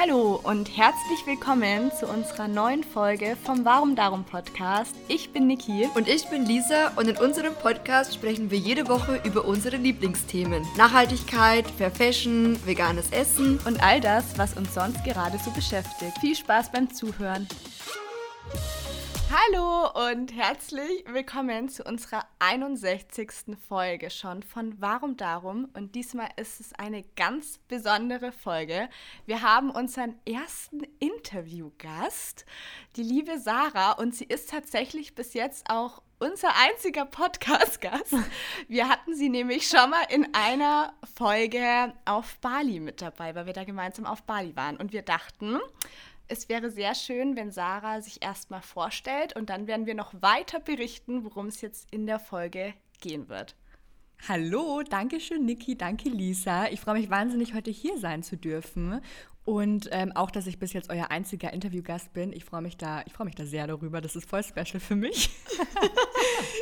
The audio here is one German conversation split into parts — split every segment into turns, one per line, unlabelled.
Hallo und herzlich willkommen zu unserer neuen Folge vom Warum Darum Podcast. Ich bin Niki.
Und ich bin Lisa und in unserem Podcast sprechen wir jede Woche über unsere Lieblingsthemen. Nachhaltigkeit, Fair Fashion, veganes Essen
und all das, was uns sonst gerade so beschäftigt. Viel Spaß beim Zuhören. Hallo und herzlich willkommen zu unserer 61. Folge schon von Warum Darum. Und diesmal ist es eine ganz besondere Folge. Wir haben unseren ersten Interviewgast, die liebe Sarah. Und sie ist tatsächlich bis jetzt auch unser einziger Podcast-Gast. Wir hatten sie nämlich schon mal in einer Folge auf Bali mit dabei, weil wir da gemeinsam auf Bali waren. Und wir dachten, es wäre sehr schön, wenn Sarah sich erstmal vorstellt und dann werden wir noch weiter berichten, worum es jetzt in der Folge gehen wird.
Hallo, danke schön, Niki, danke, Lisa. Ich freue mich wahnsinnig, heute hier sein zu dürfen. Und ähm, auch, dass ich bis jetzt euer einziger Interviewgast bin. Ich freue mich da, mich da sehr darüber. Das ist voll special für mich.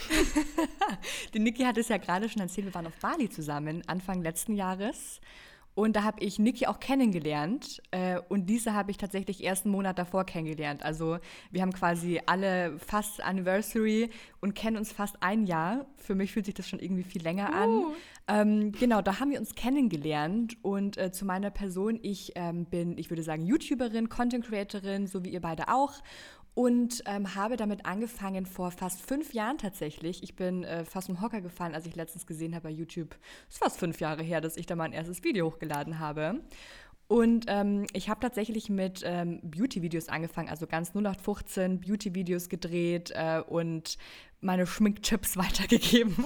Die Niki hat es ja gerade schon erzählt, wir waren auf Bali zusammen Anfang letzten Jahres. Und da habe ich Niki auch kennengelernt. Äh, und diese habe ich tatsächlich erst einen Monat davor kennengelernt. Also wir haben quasi alle fast Anniversary und kennen uns fast ein Jahr. Für mich fühlt sich das schon irgendwie viel länger an. Uh. Ähm, genau, da haben wir uns kennengelernt. Und äh, zu meiner Person, ich ähm, bin, ich würde sagen, YouTuberin, Content Creatorin, so wie ihr beide auch und ähm, habe damit angefangen vor fast fünf Jahren tatsächlich. Ich bin äh, fast im Hocker gefallen, als ich letztens gesehen habe bei YouTube. Es ist fast fünf Jahre her, dass ich da mein erstes Video hochgeladen habe. Und ähm, ich habe tatsächlich mit ähm, Beauty-Videos angefangen, also ganz 0815 Beauty-Videos gedreht äh, und meine Schminktipps weitergegeben.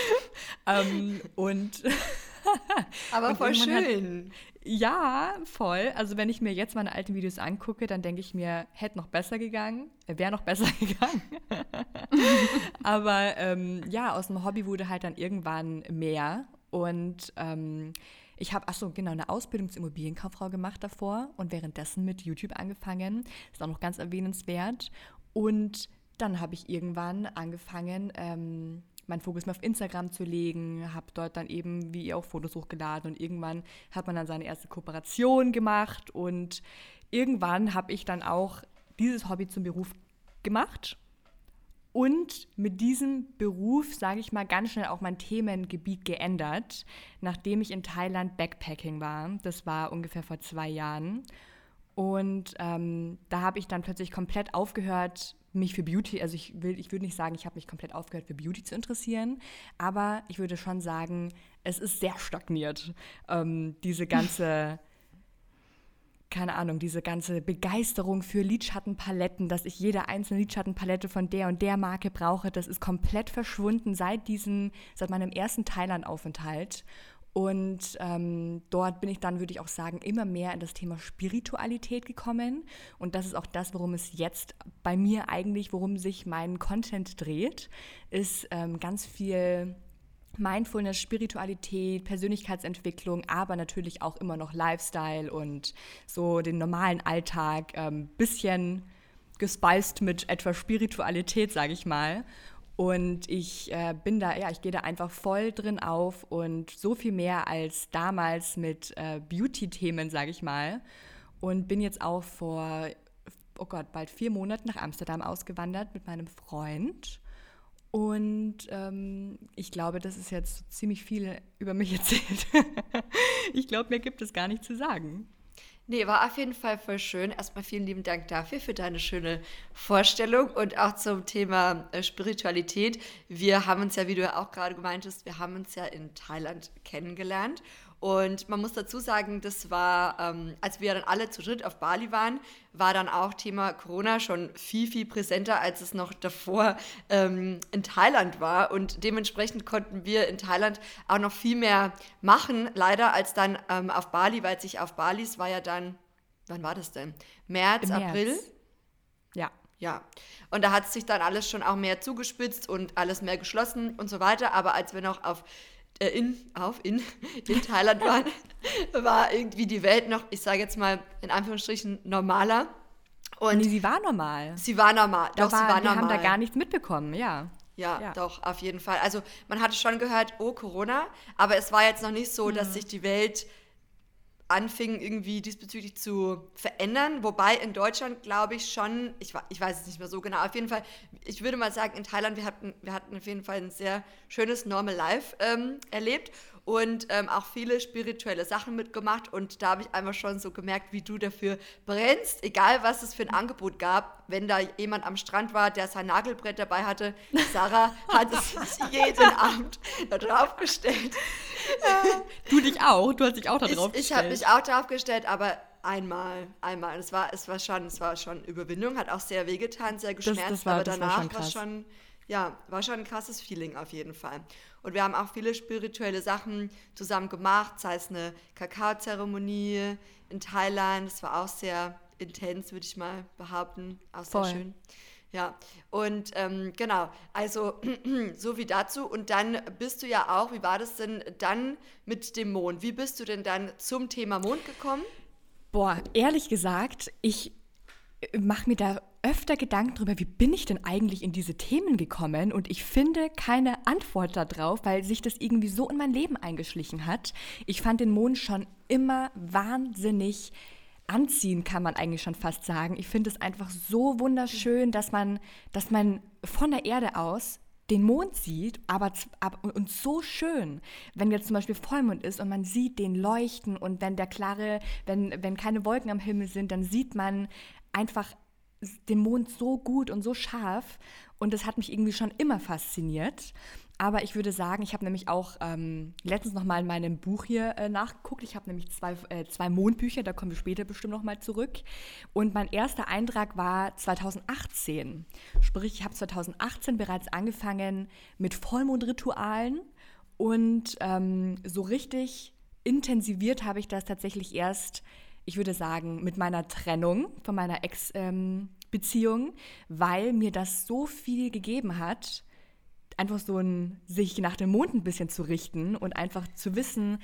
ähm, und
Aber voll schön.
Ja, voll. Also wenn ich mir jetzt meine alten Videos angucke, dann denke ich mir, hätte noch besser gegangen, äh, wäre noch besser gegangen. Aber ähm, ja, aus dem Hobby wurde halt dann irgendwann mehr. Und ähm, ich habe, achso, genau, eine Ausbildung zur Immobilienkauffrau gemacht davor und währenddessen mit YouTube angefangen. Ist auch noch ganz erwähnenswert. Und dann habe ich irgendwann angefangen, ähm, meinen Fokus mehr auf Instagram zu legen, habe dort dann eben, wie ihr auch Fotos hochgeladen und irgendwann hat man dann seine erste Kooperation gemacht und irgendwann habe ich dann auch dieses Hobby zum Beruf gemacht und mit diesem Beruf, sage ich mal, ganz schnell auch mein Themengebiet geändert, nachdem ich in Thailand Backpacking war. Das war ungefähr vor zwei Jahren. Und ähm, da habe ich dann plötzlich komplett aufgehört, mich für Beauty, also ich will, ich würde nicht sagen, ich habe mich komplett aufgehört, für Beauty zu interessieren, aber ich würde schon sagen, es ist sehr stagniert. Ähm, diese ganze, keine Ahnung, diese ganze Begeisterung für Lidschattenpaletten, dass ich jede einzelne Lidschattenpalette von der und der Marke brauche, das ist komplett verschwunden seit diesem, seit meinem ersten Thailand-Aufenthalt. Und ähm, dort bin ich dann, würde ich auch sagen, immer mehr in das Thema Spiritualität gekommen. Und das ist auch das, worum es jetzt bei mir eigentlich, worum sich mein Content dreht, ist ähm, ganz viel Mindfulness, Spiritualität, Persönlichkeitsentwicklung, aber natürlich auch immer noch Lifestyle und so den normalen Alltag, ähm, bisschen gespeist mit etwas Spiritualität, sage ich mal. Und ich äh, bin da, ja, ich gehe da einfach voll drin auf und so viel mehr als damals mit äh, Beauty-Themen, sage ich mal. Und bin jetzt auch vor, oh Gott, bald vier Monaten nach Amsterdam ausgewandert mit meinem Freund. Und ähm, ich glaube, das ist jetzt ziemlich viel über mich erzählt. ich glaube, mehr gibt es gar nicht zu sagen.
Nee, war auf jeden Fall voll schön. Erstmal vielen lieben Dank dafür, für deine schöne Vorstellung und auch zum Thema äh, Spiritualität. Wir haben uns ja, wie du ja auch gerade gemeint hast, wir haben uns ja in Thailand kennengelernt und man muss dazu sagen, das war, ähm, als wir dann alle zu dritt auf Bali waren, war dann auch Thema Corona schon viel, viel präsenter, als es noch davor ähm, in Thailand war. Und dementsprechend konnten wir in Thailand auch noch viel mehr machen, leider, als dann ähm, auf Bali, weil sich auf Balis war ja dann, wann war das denn? März, März. April?
Ja.
Ja, und da hat sich dann alles schon auch mehr zugespitzt und alles mehr geschlossen und so weiter. Aber als wir noch auf äh, in, auf, in, in Thailand waren, war irgendwie die Welt noch, ich sage jetzt mal in Anführungsstrichen, normaler.
Und nee, sie war normal.
Sie war normal.
Da doch, war, sie war wir normal. haben da gar nichts mitbekommen, ja.
ja. Ja, doch, auf jeden Fall. Also man hatte schon gehört, oh, Corona, aber es war jetzt noch nicht so, mhm. dass sich die Welt anfingen irgendwie diesbezüglich zu verändern. Wobei in Deutschland glaube ich schon, ich, ich weiß es nicht mehr so genau, auf jeden Fall, ich würde mal sagen, in Thailand, wir hatten, wir hatten auf jeden Fall ein sehr schönes Normal Life ähm, erlebt und ähm, auch viele spirituelle Sachen mitgemacht. Und da habe ich einfach schon so gemerkt, wie du dafür brennst, egal was es für ein Angebot gab. Wenn da jemand am Strand war, der sein Nagelbrett dabei hatte, Sarah hat es jeden Abend da drauf gestellt.
Du dich auch, du hast dich auch da drauf
ich, gestellt. Ich habe mich auch drauf gestellt, aber einmal, einmal. Es war, es war schon, es war schon Überwindung, hat auch sehr wehgetan, sehr geschmerzt, das, das war, aber danach war schon, war schon, ja, war schon ein krasses Feeling auf jeden Fall. Und wir haben auch viele spirituelle Sachen zusammen gemacht, sei es eine Kakaozeremonie in Thailand. Das war auch sehr intens, würde ich mal behaupten. Auch sehr Voll. schön. Ja, und ähm, genau, also so wie dazu. Und dann bist du ja auch, wie war das denn dann mit dem Mond? Wie bist du denn dann zum Thema Mond gekommen?
Boah, ehrlich gesagt, ich mache mir da öfter Gedanken darüber, wie bin ich denn eigentlich in diese Themen gekommen und ich finde keine Antwort darauf, weil sich das irgendwie so in mein Leben eingeschlichen hat. Ich fand den Mond schon immer wahnsinnig anziehen, kann man eigentlich schon fast sagen. Ich finde es einfach so wunderschön, dass man, dass man von der Erde aus den Mond sieht, aber, aber und so schön, wenn jetzt zum Beispiel Vollmond ist und man sieht den leuchten und wenn der klare, wenn, wenn keine Wolken am Himmel sind, dann sieht man einfach den Mond so gut und so scharf und das hat mich irgendwie schon immer fasziniert. Aber ich würde sagen, ich habe nämlich auch ähm, letztens noch mal in meinem Buch hier äh, nachgeguckt. Ich habe nämlich zwei, äh, zwei Mondbücher, da kommen wir später bestimmt noch mal zurück. Und mein erster Eintrag war 2018. Sprich, ich habe 2018 bereits angefangen mit Vollmondritualen und ähm, so richtig intensiviert habe ich das tatsächlich erst ich würde sagen, mit meiner Trennung von meiner Ex-Beziehung, ähm, weil mir das so viel gegeben hat, einfach so ein, sich nach dem Mond ein bisschen zu richten und einfach zu wissen,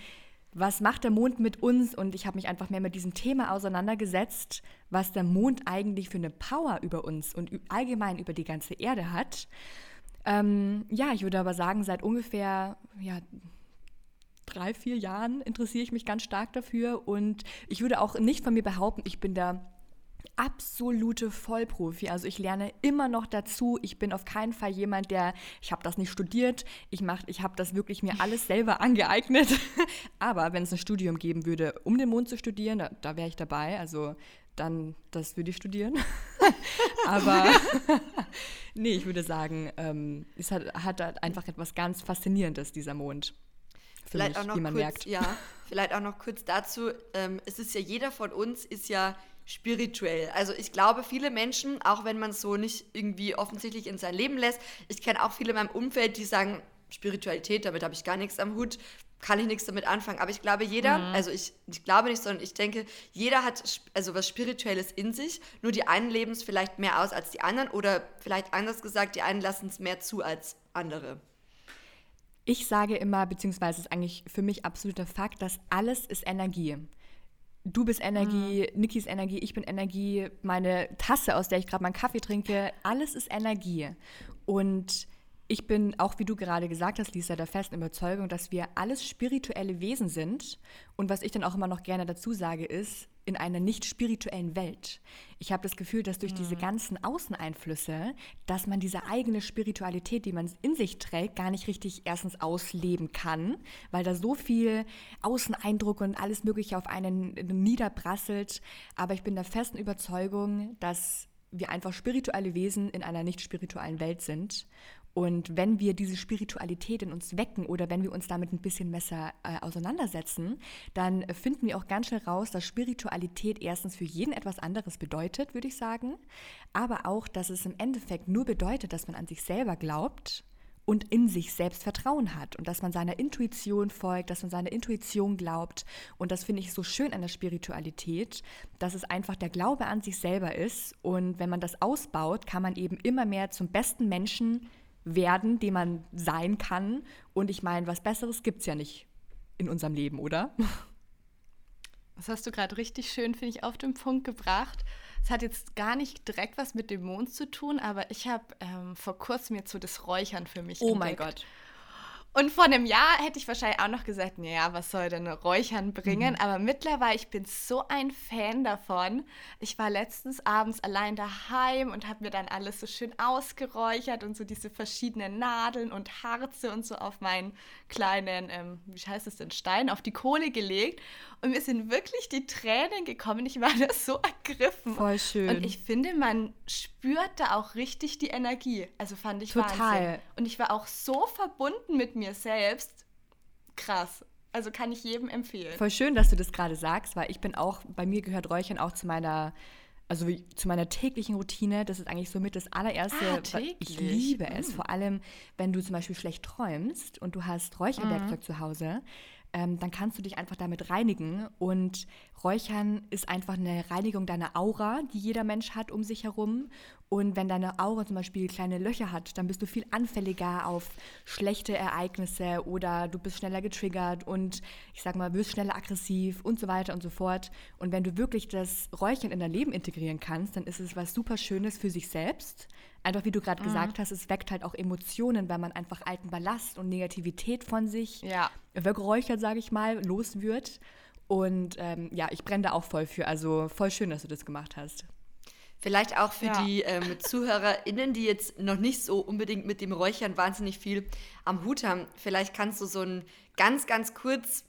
was macht der Mond mit uns? Und ich habe mich einfach mehr mit diesem Thema auseinandergesetzt, was der Mond eigentlich für eine Power über uns und allgemein über die ganze Erde hat. Ähm, ja, ich würde aber sagen, seit ungefähr ja, drei, vier Jahren interessiere ich mich ganz stark dafür und ich würde auch nicht von mir behaupten, ich bin der absolute Vollprofi. Also ich lerne immer noch dazu. Ich bin auf keinen Fall jemand, der, ich habe das nicht studiert, ich, ich habe das wirklich mir alles selber angeeignet. Aber wenn es ein Studium geben würde, um den Mond zu studieren, da, da wäre ich dabei. Also dann, das würde ich studieren. Aber nee, ich würde sagen, ähm, es hat, hat einfach etwas ganz Faszinierendes, dieser Mond
vielleicht mich, auch noch wie man kurz, merkt. Ja, vielleicht auch noch kurz dazu. Ähm, es ist ja jeder von uns ist ja spirituell. Also ich glaube, viele Menschen, auch wenn man es so nicht irgendwie offensichtlich in sein Leben lässt, ich kenne auch viele in meinem Umfeld, die sagen, Spiritualität, damit habe ich gar nichts am Hut, kann ich nichts damit anfangen. Aber ich glaube, jeder, mhm. also ich, ich glaube nicht, sondern ich denke, jeder hat also was Spirituelles in sich. Nur die einen leben es vielleicht mehr aus als die anderen oder vielleicht anders gesagt, die einen lassen es mehr zu als andere.
Ich sage immer, beziehungsweise ist eigentlich für mich absoluter Fakt, dass alles ist Energie. Du bist Energie, mhm. Niki ist Energie, ich bin Energie, meine Tasse, aus der ich gerade meinen Kaffee trinke, alles ist Energie. Und ich bin, auch wie du gerade gesagt hast, Lisa, der festen Überzeugung, dass wir alles spirituelle Wesen sind. Und was ich dann auch immer noch gerne dazu sage, ist, in einer nicht spirituellen Welt. Ich habe das Gefühl, dass durch mhm. diese ganzen Außeneinflüsse, dass man diese eigene Spiritualität, die man in sich trägt, gar nicht richtig erstens ausleben kann, weil da so viel Außeneindruck und alles Mögliche auf einen niederprasselt. Aber ich bin der festen Überzeugung, dass wir einfach spirituelle Wesen in einer nicht spirituellen Welt sind und wenn wir diese Spiritualität in uns wecken oder wenn wir uns damit ein bisschen besser äh, auseinandersetzen, dann finden wir auch ganz schnell raus, dass Spiritualität erstens für jeden etwas anderes bedeutet, würde ich sagen, aber auch, dass es im Endeffekt nur bedeutet, dass man an sich selber glaubt und in sich selbst Vertrauen hat und dass man seiner Intuition folgt, dass man seiner Intuition glaubt. Und das finde ich so schön an der Spiritualität, dass es einfach der Glaube an sich selber ist. Und wenn man das ausbaut, kann man eben immer mehr zum besten Menschen werden, den man sein kann. Und ich meine, was Besseres gibt es ja nicht in unserem Leben, oder?
Das hast du gerade richtig schön, finde ich, auf den Punkt gebracht. Es hat jetzt gar nicht direkt was mit dem Mond zu tun, aber ich habe ähm, vor kurzem jetzt so das Räuchern für mich
Oh entdeckt. mein Gott.
Und vor einem Jahr hätte ich wahrscheinlich auch noch gesagt, naja, was soll denn Räuchern bringen? Mhm. Aber mittlerweile, ich bin so ein Fan davon. Ich war letztens abends allein daheim und habe mir dann alles so schön ausgeräuchert und so diese verschiedenen Nadeln und Harze und so auf meinen kleinen, ähm, wie heißt es denn, Stein, auf die Kohle gelegt. Und mir sind wirklich die Tränen gekommen. Ich war da so ergriffen.
Voll schön.
Und ich finde, man spürt da auch richtig die Energie. Also fand ich
Total.
Wahnsinn. Und ich war auch so verbunden mit mir selbst. Krass. Also kann ich jedem empfehlen.
Voll schön, dass du das gerade sagst, weil ich bin auch, bei mir gehört Räuchern auch zu meiner also zu meiner täglichen Routine, das ist eigentlich somit das allererste.
Ah,
ich liebe es, mhm. vor allem wenn du zum Beispiel schlecht träumst und du hast Räucherwerkzeug mhm. zu Hause, ähm, dann kannst du dich einfach damit reinigen. Und Räuchern ist einfach eine Reinigung deiner Aura, die jeder Mensch hat um sich herum. Und wenn deine Aura zum Beispiel kleine Löcher hat, dann bist du viel anfälliger auf schlechte Ereignisse oder du bist schneller getriggert und ich sag mal, wirst schneller aggressiv und so weiter und so fort. Und wenn du wirklich das Räuchern in dein Leben integrieren kannst, dann ist es was super Schönes für sich selbst, einfach wie du gerade mhm. gesagt hast, es weckt halt auch Emotionen, weil man einfach alten Ballast und Negativität von sich
ja.
weggeräuchert, sage ich mal, los wird. Und ähm, ja, ich brenne da auch voll für. Also voll schön, dass du das gemacht hast.
Vielleicht auch für ja. die ähm, ZuhörerInnen, die jetzt noch nicht so unbedingt mit dem Räuchern wahnsinnig viel am Hut haben. Vielleicht kannst du so ein ganz, ganz kurz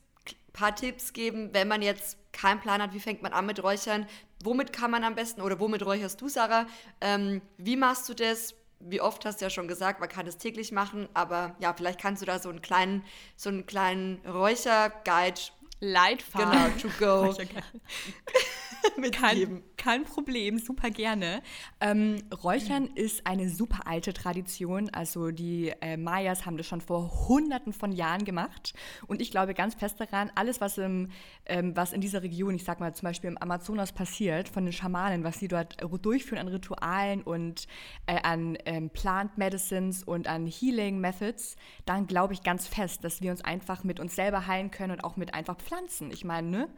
paar Tipps geben, wenn man jetzt keinen Plan hat, wie fängt man an mit Räuchern, womit kann man am besten oder womit räucherst du, Sarah? Ähm, wie machst du das? Wie oft hast du ja schon gesagt, man kann es täglich machen, aber ja, vielleicht kannst du da so einen kleinen, so einen kleinen Räucherguide
Leitfaden.
Genau, to go.
mit kein, kein Problem, super gerne. Ähm, Räuchern ist eine super alte Tradition. Also die äh, Mayas haben das schon vor hunderten von Jahren gemacht. Und ich glaube ganz fest daran, alles, was, im, ähm, was in dieser Region, ich sag mal zum Beispiel im Amazonas passiert, von den Schamanen, was sie dort durchführen an Ritualen und äh, an ähm, Plant Medicines und an Healing Methods, dann glaube ich ganz fest, dass wir uns einfach mit uns selber heilen können und auch mit einfach Pflanzen. Ich meine, ne?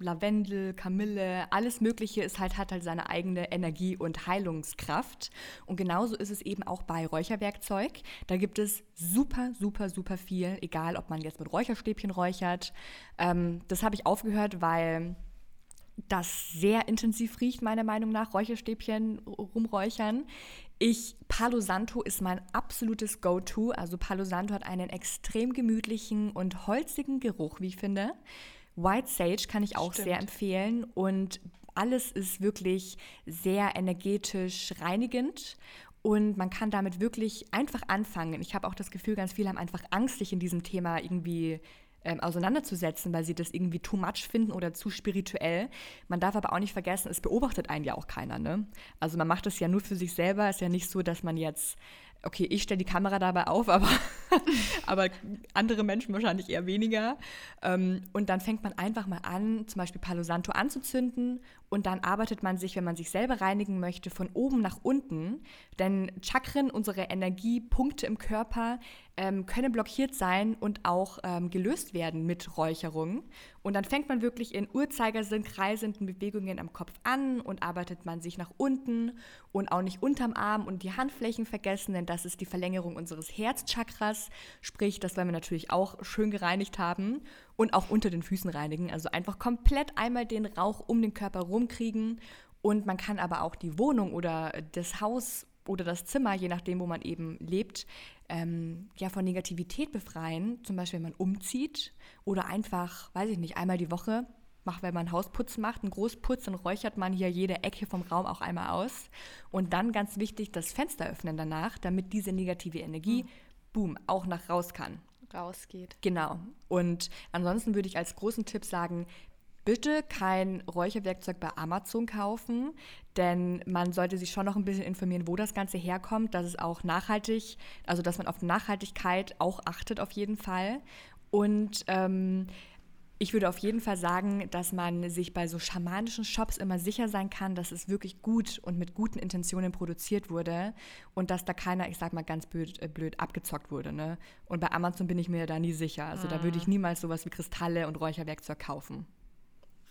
Lavendel, Kamille, alles Mögliche ist halt, hat halt seine eigene Energie und Heilungskraft. Und genauso ist es eben auch bei Räucherwerkzeug. Da gibt es super, super, super viel, egal ob man jetzt mit Räucherstäbchen räuchert. Ähm, das habe ich aufgehört, weil das sehr intensiv riecht, meiner Meinung nach, Räucherstäbchen rumräuchern. Ich, Palo Santo ist mein absolutes Go-To. Also Palo Santo hat einen extrem gemütlichen und holzigen Geruch, wie ich finde. White Sage kann ich auch Stimmt. sehr empfehlen und alles ist wirklich sehr energetisch reinigend und man kann damit wirklich einfach anfangen. Ich habe auch das Gefühl, ganz viele haben einfach Angst, sich in diesem Thema irgendwie ähm, auseinanderzusetzen, weil sie das irgendwie too much finden oder zu spirituell. Man darf aber auch nicht vergessen, es beobachtet einen ja auch keiner. Ne? Also man macht das ja nur für sich selber. Es ist ja nicht so, dass man jetzt okay, ich stelle die Kamera dabei auf, aber, aber andere Menschen wahrscheinlich eher weniger. Ähm, und dann fängt man einfach mal an, zum Beispiel Palo Santo anzuzünden und dann arbeitet man sich, wenn man sich selber reinigen möchte, von oben nach unten. Denn Chakren, unsere Energiepunkte im Körper, ähm, können blockiert sein und auch ähm, gelöst werden mit Räucherung. Und dann fängt man wirklich in Uhrzeigersinn kreisenden Bewegungen am Kopf an und arbeitet man sich nach unten und auch nicht unterm Arm und die Handflächen vergessen, denn das ist die Verlängerung unseres Herzchakras. Sprich, das wollen wir natürlich auch schön gereinigt haben und auch unter den Füßen reinigen. Also einfach komplett einmal den Rauch um den Körper rumkriegen. Und man kann aber auch die Wohnung oder das Haus oder das Zimmer, je nachdem, wo man eben lebt, ähm, ja, von Negativität befreien. Zum Beispiel, wenn man umzieht oder einfach, weiß ich nicht, einmal die Woche macht, wenn man Hausputz macht, einen Großputz, dann räuchert man hier jede Ecke vom Raum auch einmal aus. Und dann ganz wichtig, das Fenster öffnen danach, damit diese negative Energie, mhm. boom, auch nach raus kann
rausgeht.
Genau. Und ansonsten würde ich als großen Tipp sagen, bitte kein Räucherwerkzeug bei Amazon kaufen, denn man sollte sich schon noch ein bisschen informieren, wo das Ganze herkommt, dass es auch nachhaltig, also dass man auf Nachhaltigkeit auch achtet auf jeden Fall. Und ähm, ich würde auf jeden Fall sagen, dass man sich bei so schamanischen Shops immer sicher sein kann, dass es wirklich gut und mit guten Intentionen produziert wurde und dass da keiner, ich sag mal ganz blöd, äh, blöd abgezockt wurde. Ne? Und bei Amazon bin ich mir da nie sicher. Also mhm. da würde ich mhm. niemals sowas wie Kristalle und Räucherwerkzeug kaufen.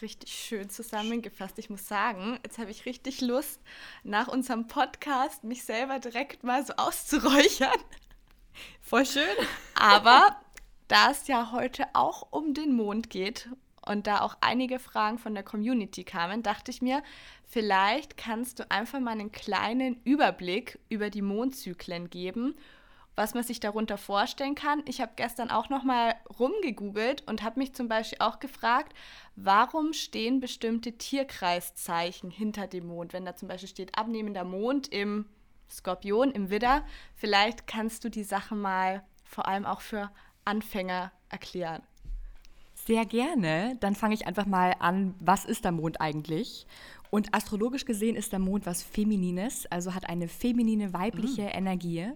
Richtig schön zusammengefasst. Ich muss sagen, jetzt habe ich richtig Lust, nach unserem Podcast mich selber direkt mal so auszuräuchern.
Voll schön.
Aber da es ja heute auch um den Mond geht und da auch einige Fragen von der Community kamen, dachte ich mir, vielleicht kannst du einfach mal einen kleinen Überblick über die Mondzyklen geben, was man sich darunter vorstellen kann. Ich habe gestern auch noch mal rumgegoogelt und habe mich zum Beispiel auch gefragt, warum stehen bestimmte Tierkreiszeichen hinter dem Mond, wenn da zum Beispiel steht abnehmender Mond im Skorpion, im Widder. Vielleicht kannst du die Sachen mal vor allem auch für Anfänger erklären.
Sehr gerne. Dann fange ich einfach mal an, was ist der Mond eigentlich? Und astrologisch gesehen ist der Mond was Feminines, also hat eine feminine, weibliche mhm. Energie.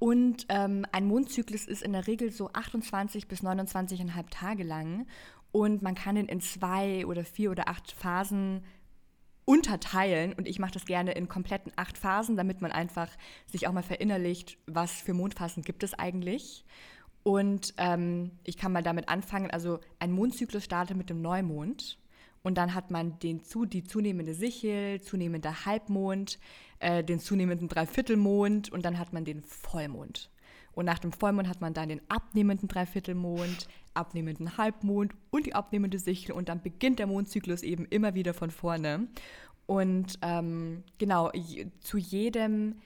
Und ähm, ein Mondzyklus ist in der Regel so 28 bis 29,5 Tage lang. Und man kann ihn in zwei oder vier oder acht Phasen unterteilen. Und ich mache das gerne in kompletten acht Phasen, damit man einfach sich auch mal verinnerlicht, was für Mondphasen gibt es eigentlich. Und ähm, ich kann mal damit anfangen, also ein Mondzyklus startet mit dem Neumond und dann hat man den die zunehmende Sichel, zunehmender Halbmond, äh, den zunehmenden Dreiviertelmond und dann hat man den Vollmond. Und nach dem Vollmond hat man dann den abnehmenden Dreiviertelmond, abnehmenden Halbmond und die abnehmende Sichel und dann beginnt der Mondzyklus eben immer wieder von vorne. Und ähm, genau, zu jedem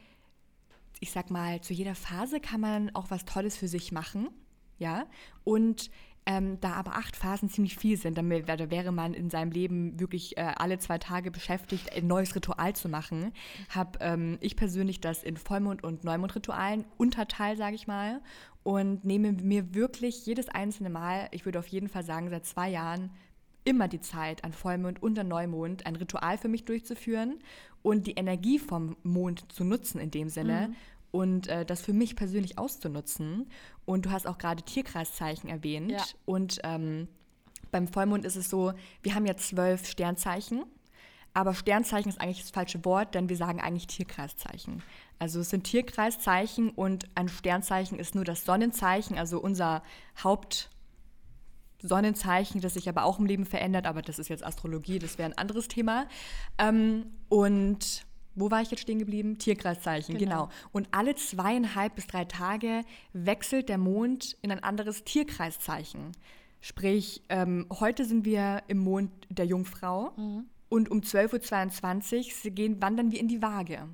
ich sag mal, zu jeder Phase kann man auch was Tolles für sich machen. Ja, und ähm, da aber acht Phasen ziemlich viel sind, dann da wäre man in seinem Leben wirklich äh, alle zwei Tage beschäftigt, ein neues Ritual zu machen. Habe ähm, ich persönlich das in Vollmond- und Neumondritualen unterteilt, sage ich mal, und nehme mir wirklich jedes einzelne Mal, ich würde auf jeden Fall sagen, seit zwei Jahren immer die Zeit, an Vollmond und an Neumond ein Ritual für mich durchzuführen und die Energie vom Mond zu nutzen in dem Sinne. Mhm und äh, das für mich persönlich auszunutzen. Und du hast auch gerade Tierkreiszeichen erwähnt. Ja. Und ähm, beim Vollmond ist es so, wir haben ja zwölf Sternzeichen. Aber Sternzeichen ist eigentlich das falsche Wort, denn wir sagen eigentlich Tierkreiszeichen. Also es sind Tierkreiszeichen und ein Sternzeichen ist nur das Sonnenzeichen, also unser Hauptsonnenzeichen, das sich aber auch im Leben verändert, aber das ist jetzt Astrologie, das wäre ein anderes Thema. Ähm, und wo war ich jetzt stehen geblieben? Tierkreiszeichen, genau. genau. Und alle zweieinhalb bis drei Tage wechselt der Mond in ein anderes Tierkreiszeichen. Sprich, ähm, heute sind wir im Mond der Jungfrau mhm. und um 12.22 Uhr gehen, wandern wir in die Waage.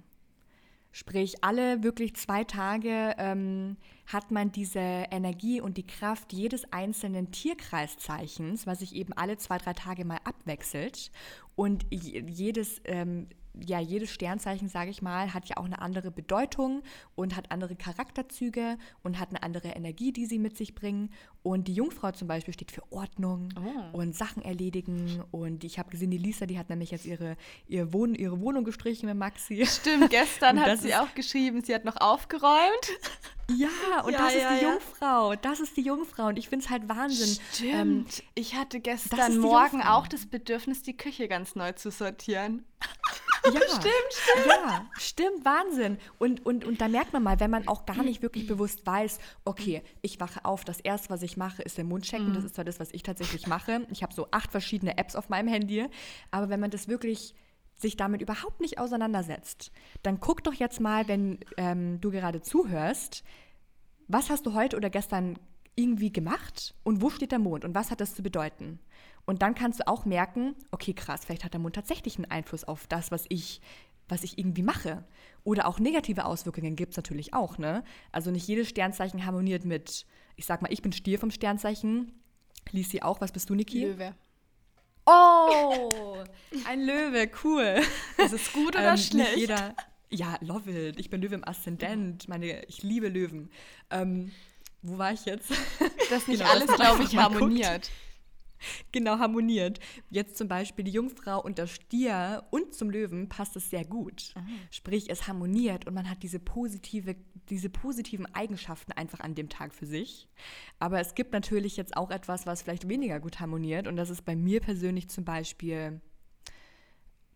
Sprich, alle wirklich zwei Tage ähm, hat man diese Energie und die Kraft jedes einzelnen Tierkreiszeichens, was sich eben alle zwei, drei Tage mal abwechselt. Und jedes ähm, ja, jedes Sternzeichen, sage ich mal, hat ja auch eine andere Bedeutung und hat andere Charakterzüge und hat eine andere Energie, die sie mit sich bringen. Und die Jungfrau zum Beispiel steht für Ordnung oh. und Sachen erledigen. Und ich habe gesehen, die Lisa, die hat nämlich jetzt ihre, ihre, Wohn ihre Wohnung gestrichen mit Maxi.
Stimmt, gestern hat sie auch geschrieben, sie hat noch aufgeräumt.
Ja, und ja, das ja, ist die ja. Jungfrau. Das ist die Jungfrau. Und ich finde es halt Wahnsinn.
Stimmt. Ähm, ich hatte gestern Morgen auch das Bedürfnis, die Küche ganz neu zu sortieren.
Ja, stimmt, stimmt. Ja, stimmt, Wahnsinn. Und, und, und da merkt man mal, wenn man auch gar nicht wirklich bewusst weiß, okay, ich wache auf, das erste, was ich mache, ist der Mundchecken. Mhm. Das ist zwar das, was ich tatsächlich mache. Ich habe so acht verschiedene Apps auf meinem Handy. Aber wenn man das wirklich sich damit überhaupt nicht auseinandersetzt, dann guck doch jetzt mal, wenn ähm, du gerade zuhörst, was hast du heute oder gestern irgendwie gemacht und wo steht der Mond und was hat das zu bedeuten? Und dann kannst du auch merken, okay, krass, vielleicht hat der Mond tatsächlich einen Einfluss auf das, was ich, was ich irgendwie mache. Oder auch negative Auswirkungen gibt es natürlich auch, ne? Also nicht jedes Sternzeichen harmoniert mit, ich sag mal, ich bin Stier vom Sternzeichen. Lies sie auch, was bist du, Niki?
Löwe.
Oh, ein Löwe, cool.
Ist es gut oder ähm, schlecht?
Jeder, ja, love it. Ich bin Löwe im Aszendent. Meine, ich liebe Löwen. Ähm, wo war ich jetzt?
Das nicht genau, alles, glaube ich, harmoniert.
Genau, harmoniert. Jetzt zum Beispiel die Jungfrau und das Stier und zum Löwen passt es sehr gut. Aha. Sprich, es harmoniert und man hat diese, positive, diese positiven Eigenschaften einfach an dem Tag für sich. Aber es gibt natürlich jetzt auch etwas, was vielleicht weniger gut harmoniert und das ist bei mir persönlich zum Beispiel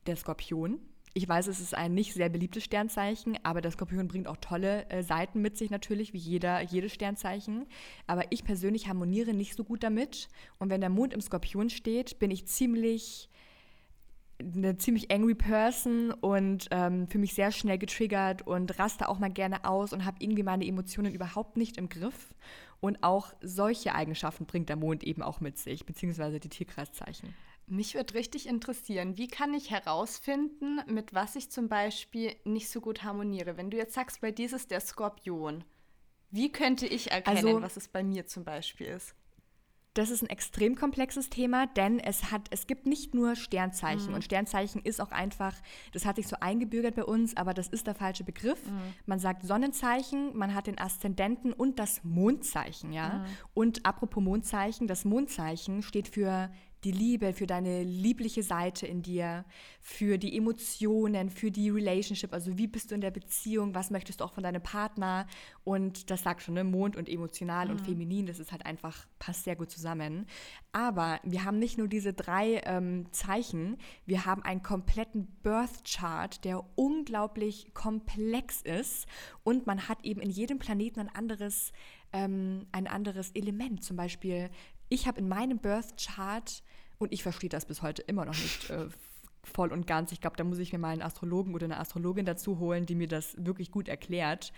der Skorpion. Ich weiß, es ist ein nicht sehr beliebtes Sternzeichen, aber der Skorpion bringt auch tolle äh, Seiten mit sich natürlich, wie jeder, jedes Sternzeichen. Aber ich persönlich harmoniere nicht so gut damit. Und wenn der Mond im Skorpion steht, bin ich ziemlich eine ziemlich angry Person und ähm, für mich sehr schnell getriggert und raste auch mal gerne aus und habe irgendwie meine Emotionen überhaupt nicht im Griff. Und auch solche Eigenschaften bringt der Mond eben auch mit sich, beziehungsweise die Tierkreiszeichen.
Mich würde richtig interessieren, wie kann ich herausfinden, mit was ich zum Beispiel nicht so gut harmoniere? Wenn du jetzt sagst, bei dir ist der Skorpion, wie könnte ich erkennen, also, was es bei mir zum Beispiel ist?
Das ist ein extrem komplexes Thema, denn es hat, es gibt nicht nur Sternzeichen mhm. und Sternzeichen ist auch einfach, das hat sich so eingebürgert bei uns, aber das ist der falsche Begriff. Mhm. Man sagt Sonnenzeichen, man hat den Aszendenten und das Mondzeichen, ja. Mhm. Und apropos Mondzeichen, das Mondzeichen steht für die Liebe, für deine liebliche Seite in dir, für die Emotionen, für die Relationship, also wie bist du in der Beziehung, was möchtest du auch von deinem Partner und das sagt schon, ne, Mond und emotional mhm. und feminin, das ist halt einfach, passt sehr gut zusammen. Aber wir haben nicht nur diese drei ähm, Zeichen, wir haben einen kompletten Birth Chart, der unglaublich komplex ist und man hat eben in jedem Planeten ein anderes ähm, ein anderes Element. Zum Beispiel ich habe in meinem Birth Chart, und ich verstehe das bis heute immer noch nicht äh, voll und ganz, ich glaube, da muss ich mir mal einen Astrologen oder eine Astrologin dazu holen, die mir das wirklich gut erklärt.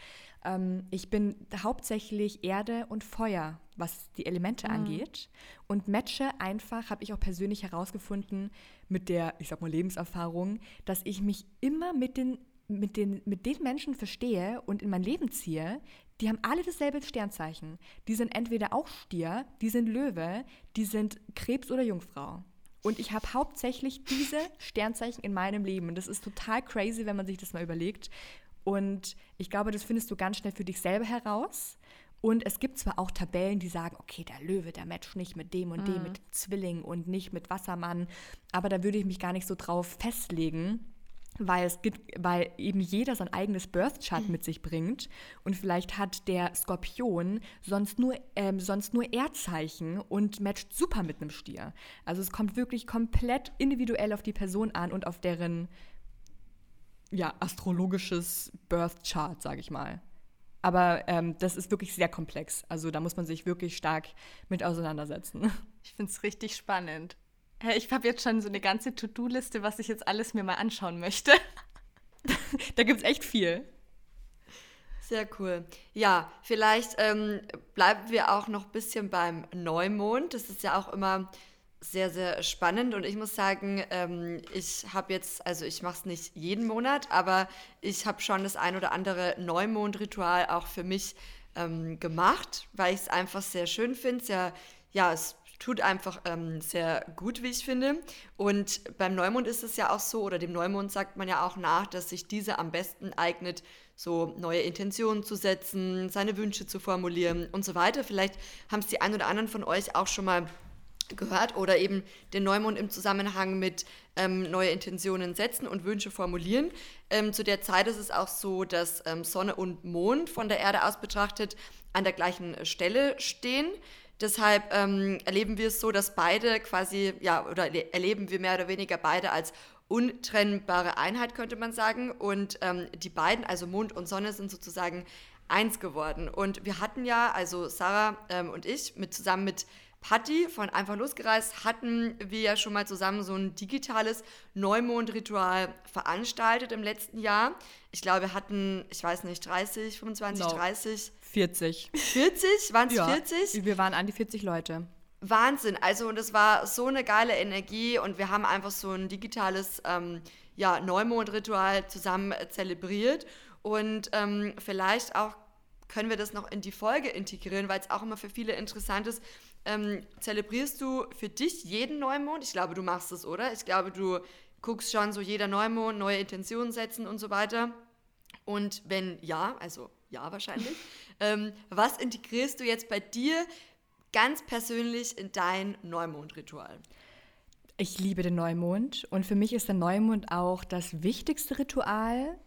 Ähm, ich bin hauptsächlich Erde und Feuer, was die Elemente mhm. angeht. Und matche einfach, habe ich auch persönlich herausgefunden, mit der, ich sag mal, Lebenserfahrung, dass ich mich immer mit den mit den, mit den Menschen verstehe und in mein Leben ziehe, die haben alle dasselbe Sternzeichen. Die sind entweder auch Stier, die sind Löwe, die sind Krebs oder Jungfrau. Und ich habe hauptsächlich diese Sternzeichen in meinem Leben. Und das ist total crazy, wenn man sich das mal überlegt. Und ich glaube, das findest du ganz schnell für dich selber heraus. Und es gibt zwar auch Tabellen, die sagen, okay, der Löwe, der matcht nicht mit dem und mhm. dem, mit Zwilling und nicht mit Wassermann. Aber da würde ich mich gar nicht so drauf festlegen weil es gibt, weil eben jeder sein eigenes Birth Chart mit sich bringt und vielleicht hat der Skorpion sonst nur ähm, sonst nur Erdzeichen und matcht super mit einem Stier. Also es kommt wirklich komplett individuell auf die Person an und auf deren ja astrologisches Birth Chart, sage ich mal. Aber ähm, das ist wirklich sehr komplex. Also da muss man sich wirklich stark mit auseinandersetzen.
Ich finde es richtig spannend. Ich habe jetzt schon so eine ganze To-Do-Liste, was ich jetzt alles mir mal anschauen möchte.
da gibt es echt viel.
Sehr cool. Ja, vielleicht ähm, bleiben wir auch noch ein bisschen beim Neumond. Das ist ja auch immer sehr, sehr spannend und ich muss sagen, ähm, ich habe jetzt, also ich mache es nicht jeden Monat, aber ich habe schon das ein oder andere Neumondritual auch für mich ähm, gemacht, weil ich es einfach sehr schön finde. Ja, ja, es tut einfach ähm, sehr gut, wie ich finde. Und beim Neumond ist es ja auch so, oder dem Neumond sagt man ja auch nach, dass sich diese am besten eignet, so neue Intentionen zu setzen, seine Wünsche zu formulieren und so weiter. Vielleicht haben es die ein oder anderen von euch auch schon mal gehört oder eben den Neumond im Zusammenhang mit ähm, neue Intentionen setzen und Wünsche formulieren. Ähm, zu der Zeit ist es auch so, dass ähm, Sonne und Mond von der Erde aus betrachtet an der gleichen Stelle stehen. Deshalb ähm, erleben wir es so, dass beide quasi, ja, oder erleben wir mehr oder weniger beide als untrennbare Einheit, könnte man sagen. Und ähm, die beiden, also Mond und Sonne, sind sozusagen eins geworden. Und wir hatten ja, also Sarah ähm, und ich, mit, zusammen mit Patti von Einfach losgereist, hatten wir ja schon mal zusammen so ein digitales Neumondritual veranstaltet im letzten Jahr. Ich glaube, wir hatten, ich weiß nicht, 30, 25, no. 30
40.
40? Waren es ja, 40?
Wir waren an die 40 Leute.
Wahnsinn. Also, und es war so eine geile Energie und wir haben einfach so ein digitales ähm, ja, Neumond-Ritual zusammen zelebriert. Und ähm, vielleicht auch können wir das noch in die Folge integrieren, weil es auch immer für viele interessant ist. Ähm, zelebrierst du für dich jeden Neumond? Ich glaube, du machst es, oder? Ich glaube, du guckst schon so jeder Neumond, neue Intentionen setzen und so weiter. Und wenn ja, also ja wahrscheinlich. ähm, was integrierst du jetzt bei dir ganz persönlich in dein Neumondritual?
Ich liebe den Neumond und für mich ist der Neumond auch das wichtigste Ritual.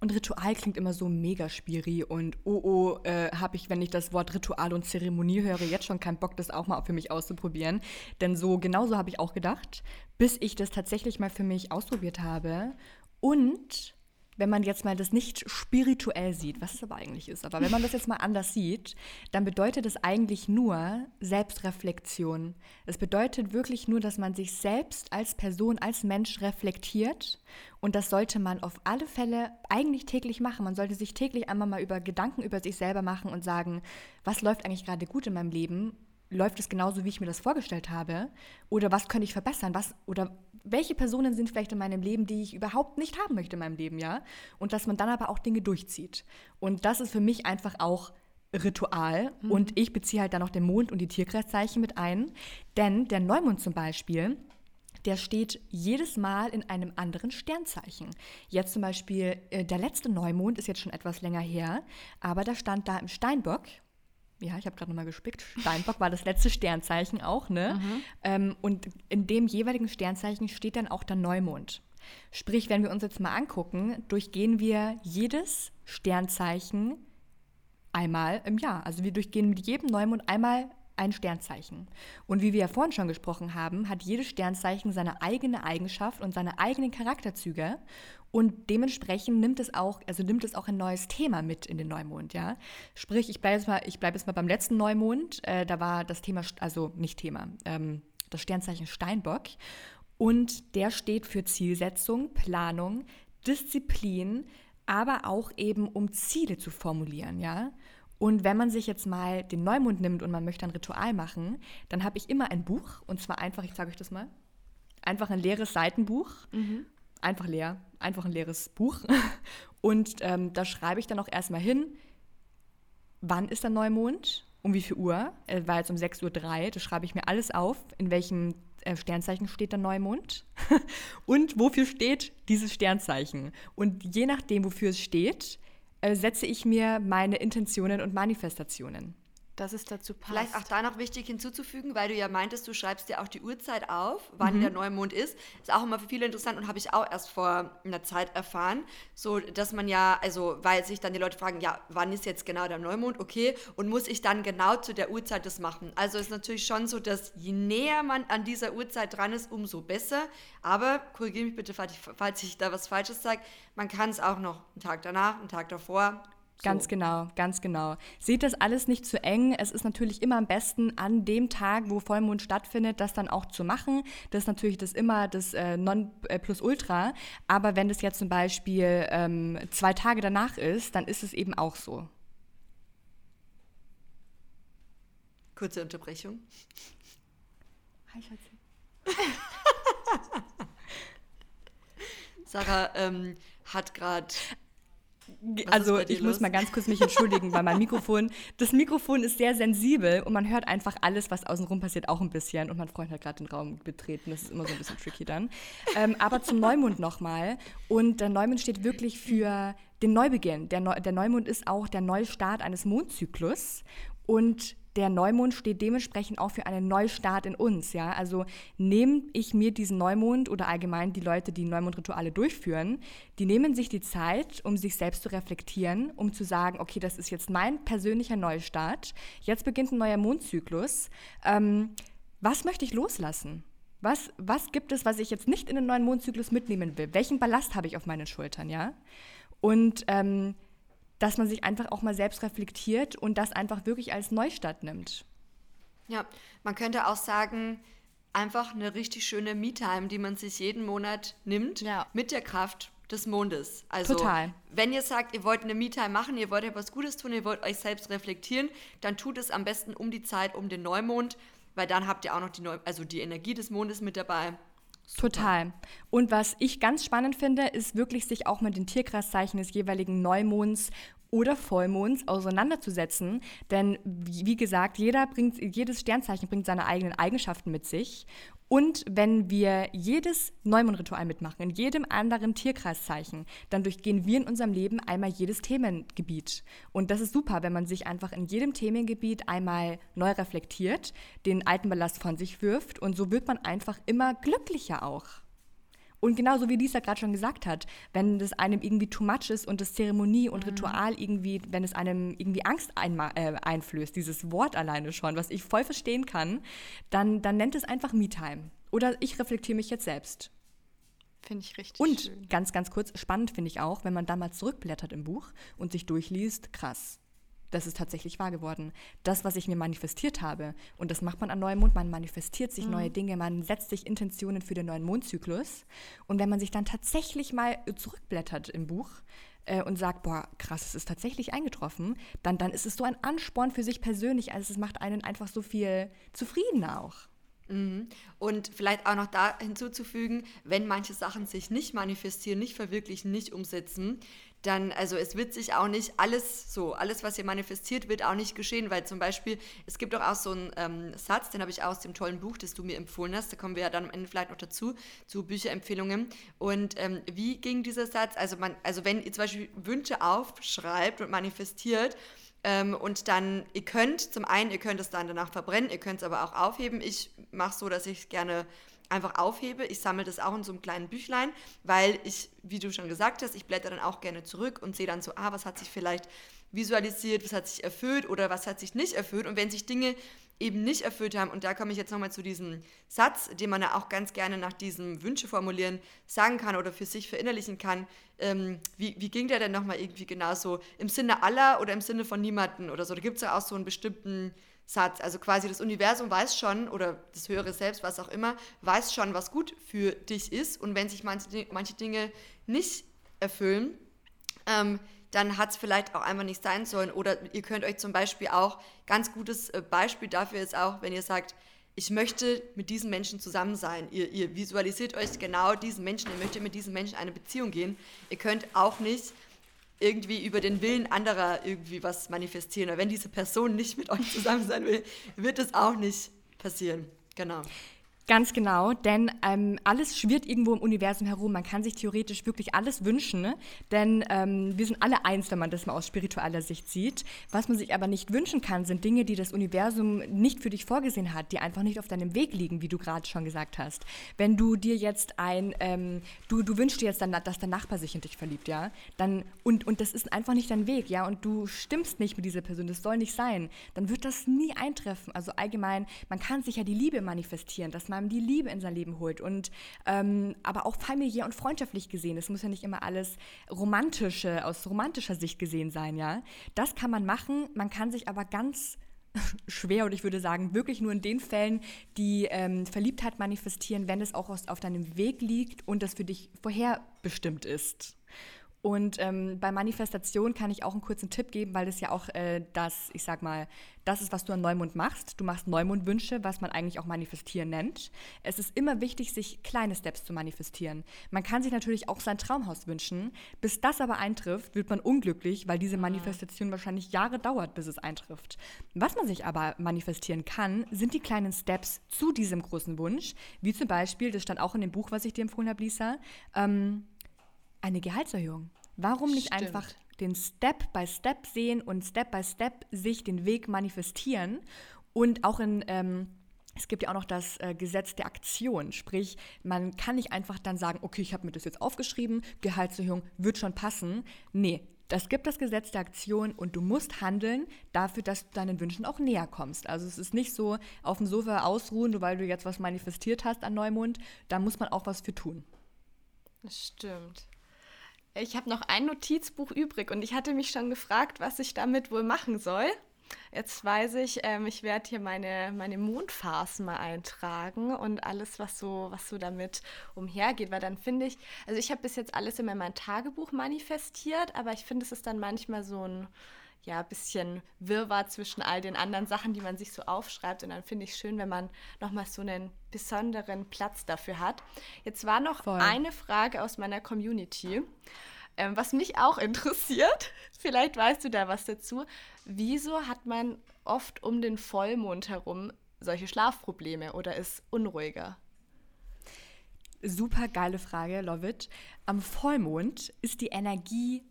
Und Ritual klingt immer so mega spiri und oh oh, äh, habe ich, wenn ich das Wort Ritual und Zeremonie höre, jetzt schon keinen Bock, das auch mal für mich auszuprobieren. Denn so genauso habe ich auch gedacht, bis ich das tatsächlich mal für mich ausprobiert habe. Und wenn man jetzt mal das nicht spirituell sieht, was es aber eigentlich ist, aber wenn man das jetzt mal anders sieht, dann bedeutet es eigentlich nur Selbstreflexion. Es bedeutet wirklich nur, dass man sich selbst als Person, als Mensch reflektiert und das sollte man auf alle Fälle eigentlich täglich machen. Man sollte sich täglich einmal mal über Gedanken über sich selber machen und sagen, was läuft eigentlich gerade gut in meinem Leben läuft es genauso, wie ich mir das vorgestellt habe? Oder was könnte ich verbessern? Was, oder welche Personen sind vielleicht in meinem Leben, die ich überhaupt nicht haben möchte in meinem Leben, ja? Und dass man dann aber auch Dinge durchzieht. Und das ist für mich einfach auch Ritual. Mhm. Und ich beziehe halt dann noch den Mond und die Tierkreiszeichen mit ein. Denn der Neumond zum Beispiel, der steht jedes Mal in einem anderen Sternzeichen. Jetzt zum Beispiel, äh, der letzte Neumond ist jetzt schon etwas länger her, aber da stand da im Steinbock ja, ich habe gerade nochmal gespickt. Steinbock war das letzte Sternzeichen auch, ne? Mhm. Ähm, und in dem jeweiligen Sternzeichen steht dann auch der Neumond. Sprich, wenn wir uns jetzt mal angucken, durchgehen wir jedes Sternzeichen einmal im Jahr. Also wir durchgehen mit jedem Neumond einmal ein Sternzeichen. Und wie wir ja vorhin schon gesprochen haben, hat jedes Sternzeichen seine eigene Eigenschaft und seine eigenen Charakterzüge. Und dementsprechend nimmt es auch, also nimmt es auch ein neues Thema mit in den Neumond, ja. Sprich, ich bleibe jetzt mal, jetzt mal beim letzten Neumond. Äh, da war das Thema, also nicht Thema, ähm, das Sternzeichen Steinbock. Und der steht für Zielsetzung, Planung, Disziplin, aber auch eben um Ziele zu formulieren, ja. Und wenn man sich jetzt mal den Neumond nimmt und man möchte ein Ritual machen, dann habe ich immer ein Buch und zwar einfach, ich zeige euch das mal, einfach ein leeres Seitenbuch. Mhm einfach leer, einfach ein leeres Buch. Und ähm, da schreibe ich dann auch erstmal hin, wann ist der Neumond, um wie viel Uhr, er war jetzt um 6.03 Uhr, da schreibe ich mir alles auf, in welchem äh, Sternzeichen steht der Neumond und wofür steht dieses Sternzeichen. Und je nachdem, wofür es steht, äh, setze ich mir meine Intentionen und Manifestationen
dass es dazu passt.
Vielleicht auch da noch wichtig hinzuzufügen, weil du ja meintest, du schreibst dir auch die Uhrzeit auf, wann mhm. der Neumond ist. Ist auch immer für viele interessant und habe ich auch erst vor einer Zeit erfahren, so dass man ja, also weil sich dann die Leute fragen, ja, wann ist jetzt genau der Neumond, okay, und muss ich dann genau zu der Uhrzeit das machen? Also ist natürlich schon so, dass je näher man an dieser Uhrzeit dran ist, umso besser. Aber korrigiere mich bitte, falls ich da was Falsches sage, man kann es auch noch einen Tag danach, einen Tag davor,
Ganz so. genau, ganz genau. Seht das alles nicht zu eng. Es ist natürlich immer am besten, an dem Tag, wo Vollmond stattfindet, das dann auch zu machen. Das ist natürlich das immer das äh, Non-Plus-Ultra. Aber wenn das jetzt zum Beispiel ähm, zwei Tage danach ist, dann ist es eben auch so.
Kurze Unterbrechung. Hi, Schatzi. Sarah ähm, hat gerade
was also ich los? muss mal ganz kurz mich entschuldigen, weil mein Mikrofon, das Mikrofon ist sehr sensibel und man hört einfach alles, was außenrum passiert, auch ein bisschen. Und mein Freund hat gerade den Raum betreten, das ist immer so ein bisschen tricky dann. Ähm, aber zum Neumond nochmal. Und der Neumond steht wirklich für den Neubeginn. Der, Neu der Neumond ist auch der Neustart eines Mondzyklus. Und der Neumond steht dementsprechend auch für einen Neustart in uns. Ja? Also nehme ich mir diesen Neumond oder allgemein die Leute, die Neumondrituale durchführen, die nehmen sich die Zeit, um sich selbst zu reflektieren, um zu sagen, okay, das ist jetzt mein persönlicher Neustart. Jetzt beginnt ein neuer Mondzyklus. Ähm, was möchte ich loslassen? Was, was gibt es, was ich jetzt nicht in den neuen Mondzyklus mitnehmen will? Welchen Ballast habe ich auf meinen Schultern, ja? Und ähm, dass man sich einfach auch mal selbst reflektiert und das einfach wirklich als Neustart nimmt.
Ja, man könnte auch sagen, einfach eine richtig schöne Me-Time, die man sich jeden Monat nimmt, ja. mit der Kraft des Mondes. Also, Total. wenn ihr sagt, ihr wollt eine Me-Time machen, ihr wollt etwas Gutes tun, ihr wollt euch selbst reflektieren, dann tut es am besten um die Zeit, um den Neumond, weil dann habt ihr auch noch die, Neu also die Energie des Mondes mit dabei.
Super. Total. Und was ich ganz spannend finde, ist wirklich sich auch mit den Tierkreiszeichen des jeweiligen Neumonds oder Vollmonds auseinanderzusetzen. Denn wie gesagt, jeder bringt, jedes Sternzeichen bringt seine eigenen Eigenschaften mit sich. Und wenn wir jedes Neumondritual mitmachen, in jedem anderen Tierkreiszeichen, dann durchgehen wir in unserem Leben einmal jedes Themengebiet. Und das ist super, wenn man sich einfach in jedem Themengebiet einmal neu reflektiert, den alten Ballast von sich wirft und so wird man einfach immer glücklicher auch. Und genauso wie Lisa gerade schon gesagt hat, wenn das einem irgendwie too much ist und das Zeremonie und mhm. Ritual irgendwie, wenn es einem irgendwie Angst äh, einflößt, dieses Wort alleine schon, was ich voll verstehen kann, dann, dann nennt es einfach Me-Time. Oder ich reflektiere mich jetzt selbst.
Finde ich richtig
Und
schön.
ganz, ganz kurz, spannend finde ich auch, wenn man da mal zurückblättert im Buch und sich durchliest, krass. Das ist tatsächlich wahr geworden. Das, was ich mir manifestiert habe, und das macht man an Neumond, man manifestiert sich neue Dinge, man setzt sich Intentionen für den neuen Mondzyklus. Und wenn man sich dann tatsächlich mal zurückblättert im Buch äh, und sagt, boah, krass, es ist tatsächlich eingetroffen, dann, dann ist es so ein Ansporn für sich persönlich. Also es macht einen einfach so viel zufriedener auch.
Und vielleicht auch noch da hinzuzufügen, wenn manche Sachen sich nicht manifestieren, nicht verwirklichen, nicht umsetzen, dann, also es wird sich auch nicht alles so, alles, was ihr manifestiert, wird auch nicht geschehen, weil zum Beispiel, es gibt doch auch so einen ähm, Satz, den habe ich aus dem tollen Buch, das du mir empfohlen hast, da kommen wir ja dann am Ende vielleicht noch dazu, zu Bücherempfehlungen. Und ähm, wie ging dieser Satz? Also man, also wenn ihr zum Beispiel Wünsche aufschreibt und manifestiert, ähm, und dann, ihr könnt, zum einen, ihr könnt es dann danach verbrennen, ihr könnt es aber auch aufheben. Ich mache so, dass ich es gerne einfach aufhebe. Ich sammle das auch in so einem kleinen Büchlein, weil ich, wie du schon gesagt hast, ich blätter dann auch gerne zurück und sehe dann so, ah, was hat sich vielleicht visualisiert, was hat sich erfüllt oder was hat sich nicht erfüllt. Und wenn sich Dinge eben nicht erfüllt haben, und da komme ich jetzt nochmal zu diesem Satz, den man ja auch ganz gerne nach diesem Wünsche formulieren sagen kann oder für sich verinnerlichen kann, ähm, wie, wie ging der denn nochmal irgendwie genau so im Sinne aller oder im Sinne von niemanden oder so? Da gibt es ja auch so einen bestimmten Satz. Also quasi das Universum weiß schon, oder das höhere Selbst, was auch immer, weiß schon, was gut für dich ist. Und wenn sich manche, manche Dinge nicht erfüllen, ähm, dann hat es vielleicht auch einfach nicht sein sollen. Oder ihr könnt euch zum Beispiel auch, ganz gutes äh, Beispiel dafür ist auch, wenn ihr sagt, ich möchte mit diesen Menschen zusammen sein. Ihr, ihr visualisiert euch genau diesen Menschen, ihr möchtet mit diesen Menschen eine Beziehung gehen. Ihr könnt auch nicht irgendwie über den Willen anderer irgendwie was manifestieren. Aber wenn diese Person nicht mit euch zusammen sein will, wird es auch nicht passieren. Genau.
Ganz genau, denn ähm, alles schwirrt irgendwo im Universum herum. Man kann sich theoretisch wirklich alles wünschen, ne? denn ähm, wir sind alle eins, wenn man das mal aus spiritueller Sicht sieht. Was man sich aber nicht wünschen kann, sind Dinge, die das Universum nicht für dich vorgesehen hat, die einfach nicht auf deinem Weg liegen, wie du gerade schon gesagt hast. Wenn du dir jetzt ein, ähm, du, du wünschst dir jetzt, dann, dass dein Nachbar sich in dich verliebt, ja, dann und, und das ist einfach nicht dein Weg, ja, und du stimmst nicht mit dieser Person, das soll nicht sein, dann wird das nie eintreffen. Also allgemein, man kann sich ja die Liebe manifestieren, dass man die Liebe in sein Leben holt und ähm, aber auch familiär und freundschaftlich gesehen. Es muss ja nicht immer alles romantische, aus romantischer Sicht gesehen sein, ja. Das kann man machen, man kann sich aber ganz schwer und ich würde sagen, wirklich nur in den Fällen die ähm, Verliebtheit manifestieren, wenn es auch aus, auf deinem Weg liegt und das für dich vorherbestimmt ist. Und ähm, bei Manifestation kann ich auch einen kurzen Tipp geben, weil das ja auch äh, das, ich sag mal, das ist, was du an Neumond machst. Du machst Neumondwünsche, was man eigentlich auch manifestieren nennt. Es ist immer wichtig, sich kleine Steps zu manifestieren. Man kann sich natürlich auch sein Traumhaus wünschen. Bis das aber eintrifft, wird man unglücklich, weil diese Manifestation wahrscheinlich Jahre dauert, bis es eintrifft. Was man sich aber manifestieren kann, sind die kleinen Steps zu diesem großen Wunsch, wie zum Beispiel, das stand auch in dem Buch, was ich dir empfohlen habe, Lisa, ähm, eine Gehaltserhöhung. Warum nicht
Stimmt.
einfach den Step by Step sehen und Step by Step sich den Weg manifestieren und auch in ähm, es gibt ja auch noch das äh, Gesetz der Aktion, sprich, man kann nicht einfach dann sagen, okay, ich habe mir das jetzt aufgeschrieben, Gehaltserhöhung wird schon passen. Nee, das gibt das Gesetz der Aktion und du musst handeln dafür, dass du deinen Wünschen auch näher kommst. Also es ist nicht so auf dem Sofa ausruhen, nur weil du jetzt was manifestiert hast an Neumond, da muss man auch was für tun.
Das stimmt. Ich habe noch ein Notizbuch übrig und ich hatte mich schon gefragt, was ich damit wohl machen soll. Jetzt weiß ich, ähm, ich werde hier meine, meine Mondphasen mal eintragen und alles, was so, was so damit umhergeht, weil dann finde ich, also ich habe bis jetzt alles immer in mein Tagebuch manifestiert, aber ich finde, es ist dann manchmal so ein ja, bisschen Wirrwarr zwischen all den anderen Sachen, die man sich so aufschreibt. Und dann finde ich schön, wenn man nochmal so einen besonderen Platz dafür hat. Jetzt war noch
Voll.
eine Frage aus meiner Community, ähm, was mich auch interessiert. Vielleicht weißt du da was dazu. Wieso hat man oft um den Vollmond herum solche Schlafprobleme oder ist unruhiger?
Super geile Frage, love it. Am Vollmond ist die Energie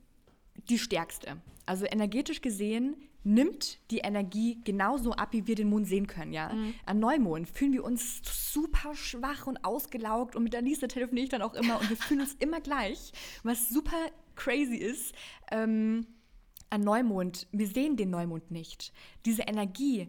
die stärkste. Also energetisch gesehen nimmt die Energie genauso ab, wie wir den Mond sehen können, ja. An Neumond fühlen wir uns super schwach und ausgelaugt und mit der Lisa telefoniere ich dann auch immer und wir fühlen uns immer gleich, was super crazy ist. Ähm, an Neumond, wir sehen den Neumond nicht. Diese Energie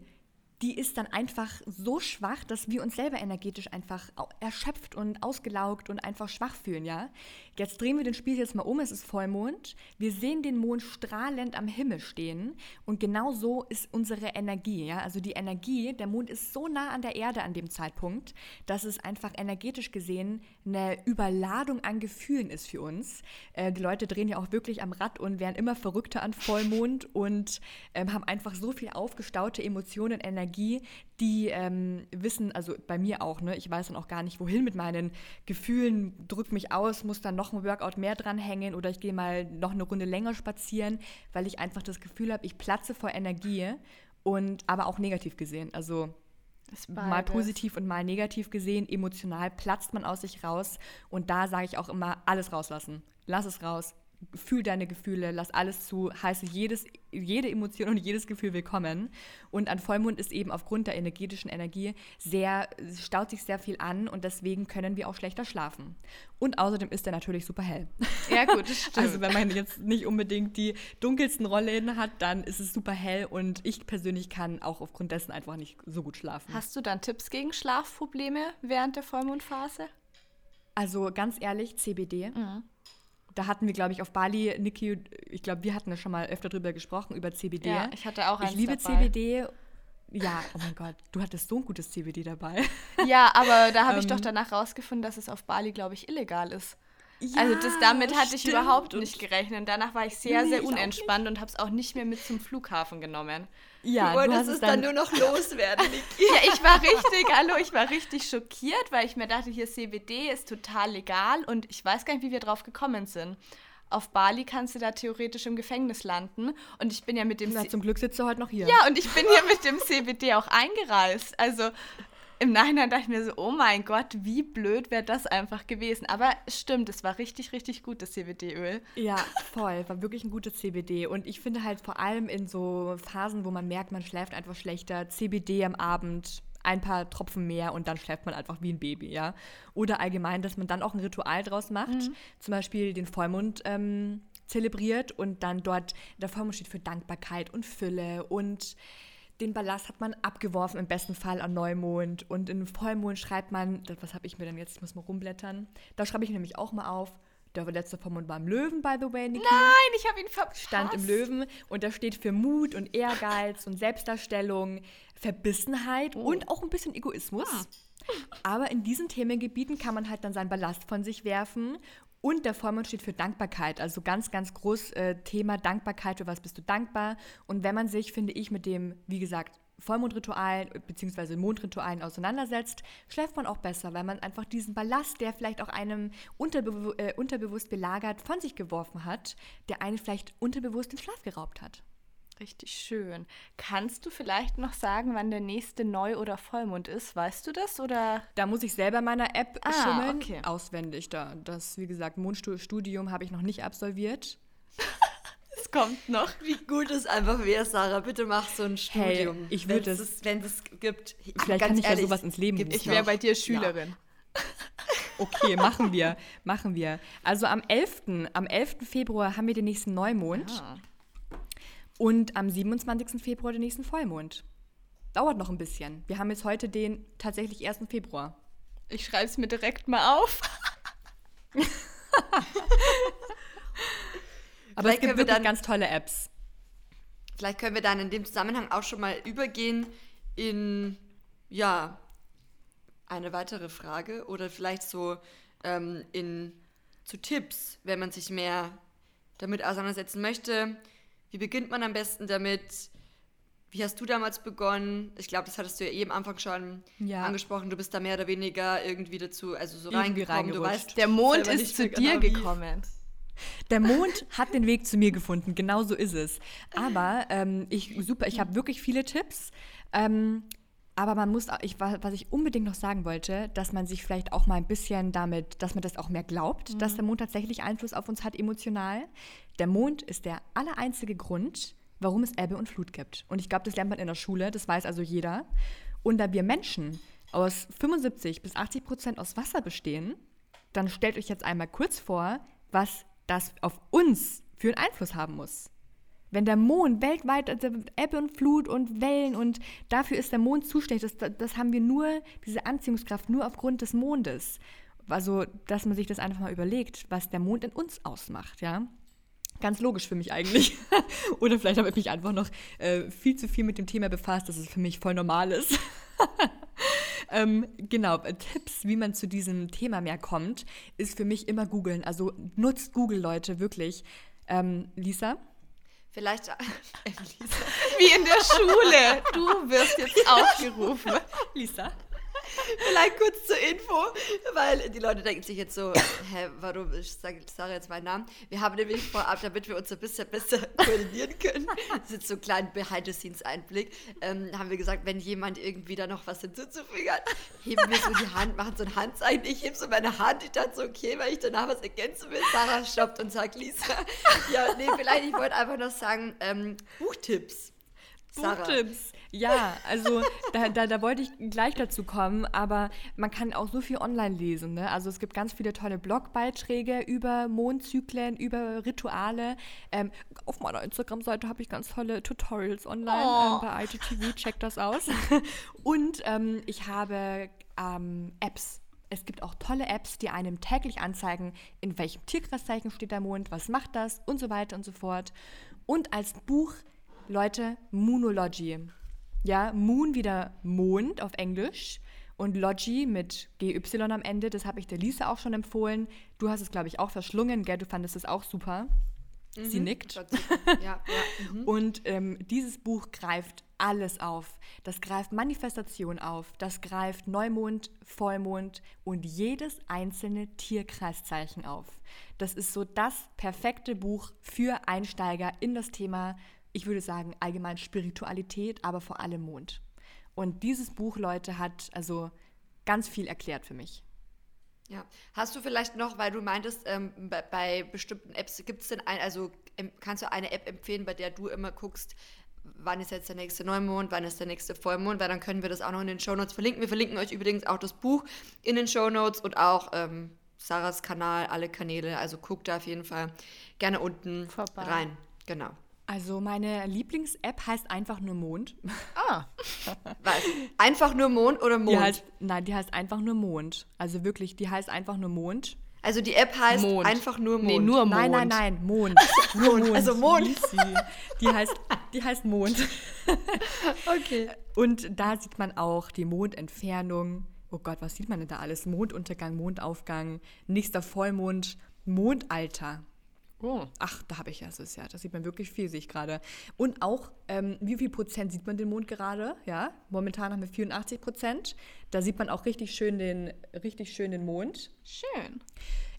die ist dann einfach so schwach, dass wir uns selber energetisch einfach erschöpft und ausgelaugt und einfach schwach fühlen, ja. Jetzt drehen wir den Spiel jetzt mal um, es ist Vollmond. Wir sehen den Mond strahlend am Himmel stehen und genau so ist unsere Energie, ja. Also die Energie, der Mond ist so nah an der Erde an dem Zeitpunkt, dass es einfach energetisch gesehen eine Überladung an Gefühlen ist für uns. Äh, die Leute drehen ja auch wirklich am Rad und werden immer verrückter an Vollmond und ähm, haben einfach so viel aufgestaute Emotionen Energie Energie, die ähm, wissen, also bei mir auch, ne, ich weiß dann auch gar nicht, wohin mit meinen Gefühlen, drück mich aus, muss dann noch ein Workout mehr dranhängen oder ich gehe mal noch eine Runde länger spazieren, weil ich einfach das Gefühl habe, ich platze vor Energie und aber auch negativ gesehen. Also mal positiv und mal negativ gesehen, emotional platzt man aus sich raus und da sage ich auch immer, alles rauslassen. Lass es raus, fühl deine Gefühle, lass alles zu, heiße jedes, jede Emotion und jedes Gefühl willkommen. Und an Vollmond ist eben aufgrund der energetischen Energie sehr, staut sich sehr viel an und deswegen können wir auch schlechter schlafen. Und außerdem ist er natürlich super hell.
Ja, gut, das stimmt.
Also wenn man jetzt nicht unbedingt die dunkelsten Rollen hat, dann ist es super hell und ich persönlich kann auch aufgrund dessen einfach nicht so gut schlafen.
Hast du dann Tipps gegen Schlafprobleme während der Vollmondphase?
Also ganz ehrlich, CBD. Mhm da hatten wir, glaube ich, auf Bali, Niki, ich glaube, wir hatten ja schon mal öfter drüber gesprochen, über CBD.
Ja, ich hatte auch eins
Ich liebe dabei. CBD. Ja, oh mein Gott, du hattest so ein gutes CBD dabei.
Ja, aber da habe ich doch ähm. danach rausgefunden, dass es auf Bali, glaube ich, illegal ist. Ja, also das, damit hatte ich überhaupt nicht gerechnet. Danach war ich sehr, nee, sehr unentspannt und habe es auch nicht mehr mit zum Flughafen genommen.
Ja, du wolltest du es dann, dann, nur noch loswerden, Niki.
ja, ich war richtig, hallo, ich war richtig schockiert, weil ich mir dachte, hier CBD ist total legal und ich weiß gar nicht, wie wir drauf gekommen sind. Auf Bali kannst du da theoretisch im Gefängnis landen und ich bin ja mit dem...
Na, zum Glück sitzt du heute noch hier.
Ja, und ich bin hier mit dem CBD auch eingereist. Also im Nachhinein dachte ich mir so, oh mein Gott, wie blöd wäre das einfach gewesen. Aber es stimmt, es war richtig, richtig gutes CBD-Öl.
Ja, voll, war wirklich ein gutes CBD. Und ich finde halt vor allem in so Phasen, wo man merkt, man schläft einfach schlechter, CBD am Abend, ein paar Tropfen mehr und dann schläft man einfach wie ein Baby, ja. Oder allgemein, dass man dann auch ein Ritual draus macht, mhm. zum Beispiel den Vollmond ähm, zelebriert und dann dort, der Vollmond steht für Dankbarkeit und Fülle und den Ballast hat man abgeworfen, im besten Fall an Neumond. Und in Vollmond schreibt man, was habe ich mir denn jetzt, ich muss mal rumblättern. Da schreibe ich nämlich auch mal auf. Der letzte Vollmond war im Löwen, by the way, Niki.
Nein, ich habe ihn verpasst.
Stand im Löwen und da steht für Mut und Ehrgeiz und Selbstdarstellung, Verbissenheit oh. und auch ein bisschen Egoismus. Ah. Aber in diesen Themengebieten kann man halt dann seinen Ballast von sich werfen und der Vollmond steht für Dankbarkeit, also ganz, ganz groß äh, Thema Dankbarkeit, für was bist du dankbar. Und wenn man sich, finde ich, mit dem, wie gesagt, Vollmondritualen bzw. Mondritualen auseinandersetzt, schläft man auch besser, weil man einfach diesen Ballast, der vielleicht auch einem unterbe äh, unterbewusst belagert, von sich geworfen hat, der einen vielleicht unterbewusst den Schlaf geraubt hat.
Richtig schön. Kannst du vielleicht noch sagen, wann der nächste Neu- oder Vollmond ist? Weißt du das oder?
Da muss ich selber meiner App ah, schummeln. Okay. Auswendig da. Das, wie gesagt, Mondstudium habe ich noch nicht absolviert.
es kommt noch.
Wie gut es einfach wäre, Sarah. Bitte mach so ein Studium.
Hey, ich würde es.
Wenn es gibt.
Vielleicht kann ich ehrlich, ja sowas ins Leben
gibt Ich wäre bei dir Schülerin. Ja.
Okay, machen wir, machen wir. Also am 11. Am 11. Februar haben wir den nächsten Neumond. Ah. Und am 27. Februar den nächsten Vollmond. Dauert noch ein bisschen. Wir haben jetzt heute den tatsächlich 1. Februar.
Ich schreibe es mir direkt mal auf.
Aber es gibt wirklich dann, ganz tolle Apps.
Vielleicht können wir dann in dem Zusammenhang auch schon mal übergehen in, ja, eine weitere Frage oder vielleicht so ähm, in zu Tipps, wenn man sich mehr damit auseinandersetzen möchte. Wie beginnt man am besten damit? Wie hast du damals begonnen? Ich glaube, das hattest du ja eh am Anfang schon ja. angesprochen. Du bist da mehr oder weniger irgendwie dazu, also so irgendwie reingekommen. Du weißt,
der Mond ist zu dir genau gekommen.
Der Mond hat den Weg zu mir gefunden, genau so ist es. Aber ähm, ich super, ich habe wirklich viele Tipps. Ähm, aber man muss, ich, was ich unbedingt noch sagen wollte, dass man sich vielleicht auch mal ein bisschen damit, dass man das auch mehr glaubt, mhm. dass der Mond tatsächlich Einfluss auf uns hat emotional. Der Mond ist der allereinzige Grund, warum es Ebbe und Flut gibt. Und ich glaube, das lernt man in der Schule, das weiß also jeder. Und da wir Menschen aus 75 bis 80 Prozent aus Wasser bestehen, dann stellt euch jetzt einmal kurz vor, was das auf uns für einen Einfluss haben muss. Wenn der Mond weltweit, also Ebbe und Flut und Wellen und dafür ist der Mond zuständig, das, das haben wir nur, diese Anziehungskraft, nur aufgrund des Mondes. Also, dass man sich das einfach mal überlegt, was der Mond in uns ausmacht, ja. Ganz logisch für mich eigentlich. Oder vielleicht habe ich mich einfach noch äh, viel zu viel mit dem Thema befasst, dass es für mich voll normal ist. ähm, genau, äh, Tipps, wie man zu diesem Thema mehr kommt, ist für mich immer googeln. Also nutzt Google, Leute, wirklich. Ähm, Lisa?
Vielleicht. Äh,
Lisa. Wie in der Schule. Du wirst jetzt aufgerufen.
Lisa?
Vielleicht kurz zur Info, weil die Leute denken sich jetzt so, hä, warum, ich sage sag jetzt meinen Namen. Wir haben nämlich vorab, damit wir uns ein bisschen besser koordinieren können, das ist so ein kleiner Behind-the-Scenes-Einblick, ähm, haben wir gesagt, wenn jemand irgendwie da noch was hinzuzufügen hat, heben wir so die Hand, machen so ein Handzeichen, ich hebe so meine Hand, ich dachte so, okay, weil ich danach was ergänzen will, Sarah stoppt und sagt, Lisa, ja, nee, vielleicht, ich wollte einfach noch sagen, ähm, Buchtipps.
Buchtipps. Ja, also da, da, da wollte ich gleich dazu kommen, aber man kann auch so viel online lesen. Ne? Also es gibt ganz viele tolle Blogbeiträge über Mondzyklen, über Rituale. Ähm, auf meiner Instagram-Seite habe ich ganz tolle Tutorials online oh. ähm, bei IGTV, check das aus. Und ähm, ich habe ähm, Apps es gibt auch tolle Apps, die einem täglich anzeigen, in welchem Tierkreiszeichen steht der Mond, was macht das und so weiter und so fort. Und als Buch, Leute, Moonology. Ja, Moon wieder Mond auf Englisch und Logi mit GY am Ende. Das habe ich der Lisa auch schon empfohlen. Du hast es, glaube ich, auch verschlungen, gell? Du fandest es auch super. Mhm. Sie nickt. Ja, ja. Mhm. Und ähm, dieses Buch greift alles auf. Das greift Manifestation auf, das greift Neumond, Vollmond und jedes einzelne Tierkreiszeichen auf. Das ist so das perfekte Buch für Einsteiger in das Thema ich würde sagen, allgemein Spiritualität, aber vor allem Mond. Und dieses Buch, Leute, hat also ganz viel erklärt für mich.
Ja. Hast du vielleicht noch, weil du meintest, ähm, bei, bei, bestimmten Apps gibt es denn ein, also ähm, kannst du eine App empfehlen, bei der du immer guckst, wann ist jetzt der nächste Neumond, wann ist der nächste Vollmond, weil dann können wir das auch noch in den Shownotes verlinken. Wir verlinken euch übrigens auch das Buch in den Shownotes und auch ähm, Sarahs Kanal, alle Kanäle. Also guckt da auf jeden Fall gerne unten Vorbei. rein. Genau.
Also meine Lieblings-App heißt einfach nur Mond.
Ah. Was? Einfach nur Mond oder Mond?
Die heißt, nein, die heißt einfach nur Mond. Also wirklich, die heißt einfach nur Mond.
Also die App heißt Mond. einfach nur Mond. Nee,
nur Mond. Nein, nein, nein, Mond.
nur Mond. Also Mond.
Die heißt, die heißt Mond.
okay.
Und da sieht man auch die Mondentfernung. Oh Gott, was sieht man denn da alles? Monduntergang, Mondaufgang, nächster Vollmond, Mondalter. Oh. Ach, da habe ich ja, das ist ja, da sieht man wirklich viel, sehe ich gerade. Und auch, ähm, wie viel Prozent sieht man den Mond gerade? Ja, momentan haben wir 84 Prozent. Da sieht man auch richtig schön den, richtig schön den Mond.
Schön.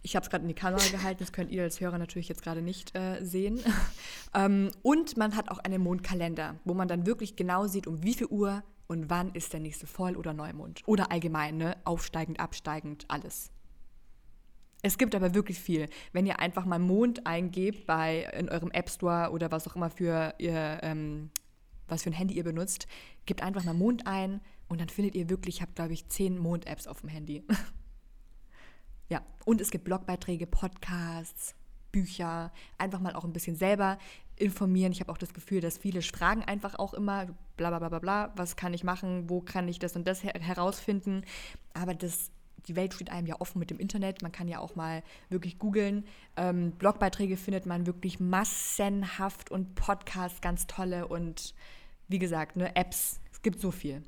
Ich habe es gerade in die Kamera gehalten, das könnt ihr als Hörer natürlich jetzt gerade nicht äh, sehen. ähm, und man hat auch einen Mondkalender, wo man dann wirklich genau sieht, um wie viel Uhr und wann ist der nächste Voll- oder Neumond. Oder allgemein, ne? aufsteigend, absteigend, alles. Es gibt aber wirklich viel. Wenn ihr einfach mal Mond eingebt bei in eurem App Store oder was auch immer für ihr, ähm, was für ein Handy ihr benutzt, gebt einfach mal Mond ein und dann findet ihr wirklich, ich habe glaube ich zehn Mond-Apps auf dem Handy. ja, und es gibt Blogbeiträge, Podcasts, Bücher, einfach mal auch ein bisschen selber informieren. Ich habe auch das Gefühl, dass viele fragen einfach auch immer, bla bla bla bla was kann ich machen, wo kann ich das und das her herausfinden. Aber das die Welt steht einem ja offen mit dem Internet. Man kann ja auch mal wirklich googeln. Ähm, Blogbeiträge findet man wirklich massenhaft und Podcasts ganz tolle und wie gesagt, ne, Apps. Es gibt so viel.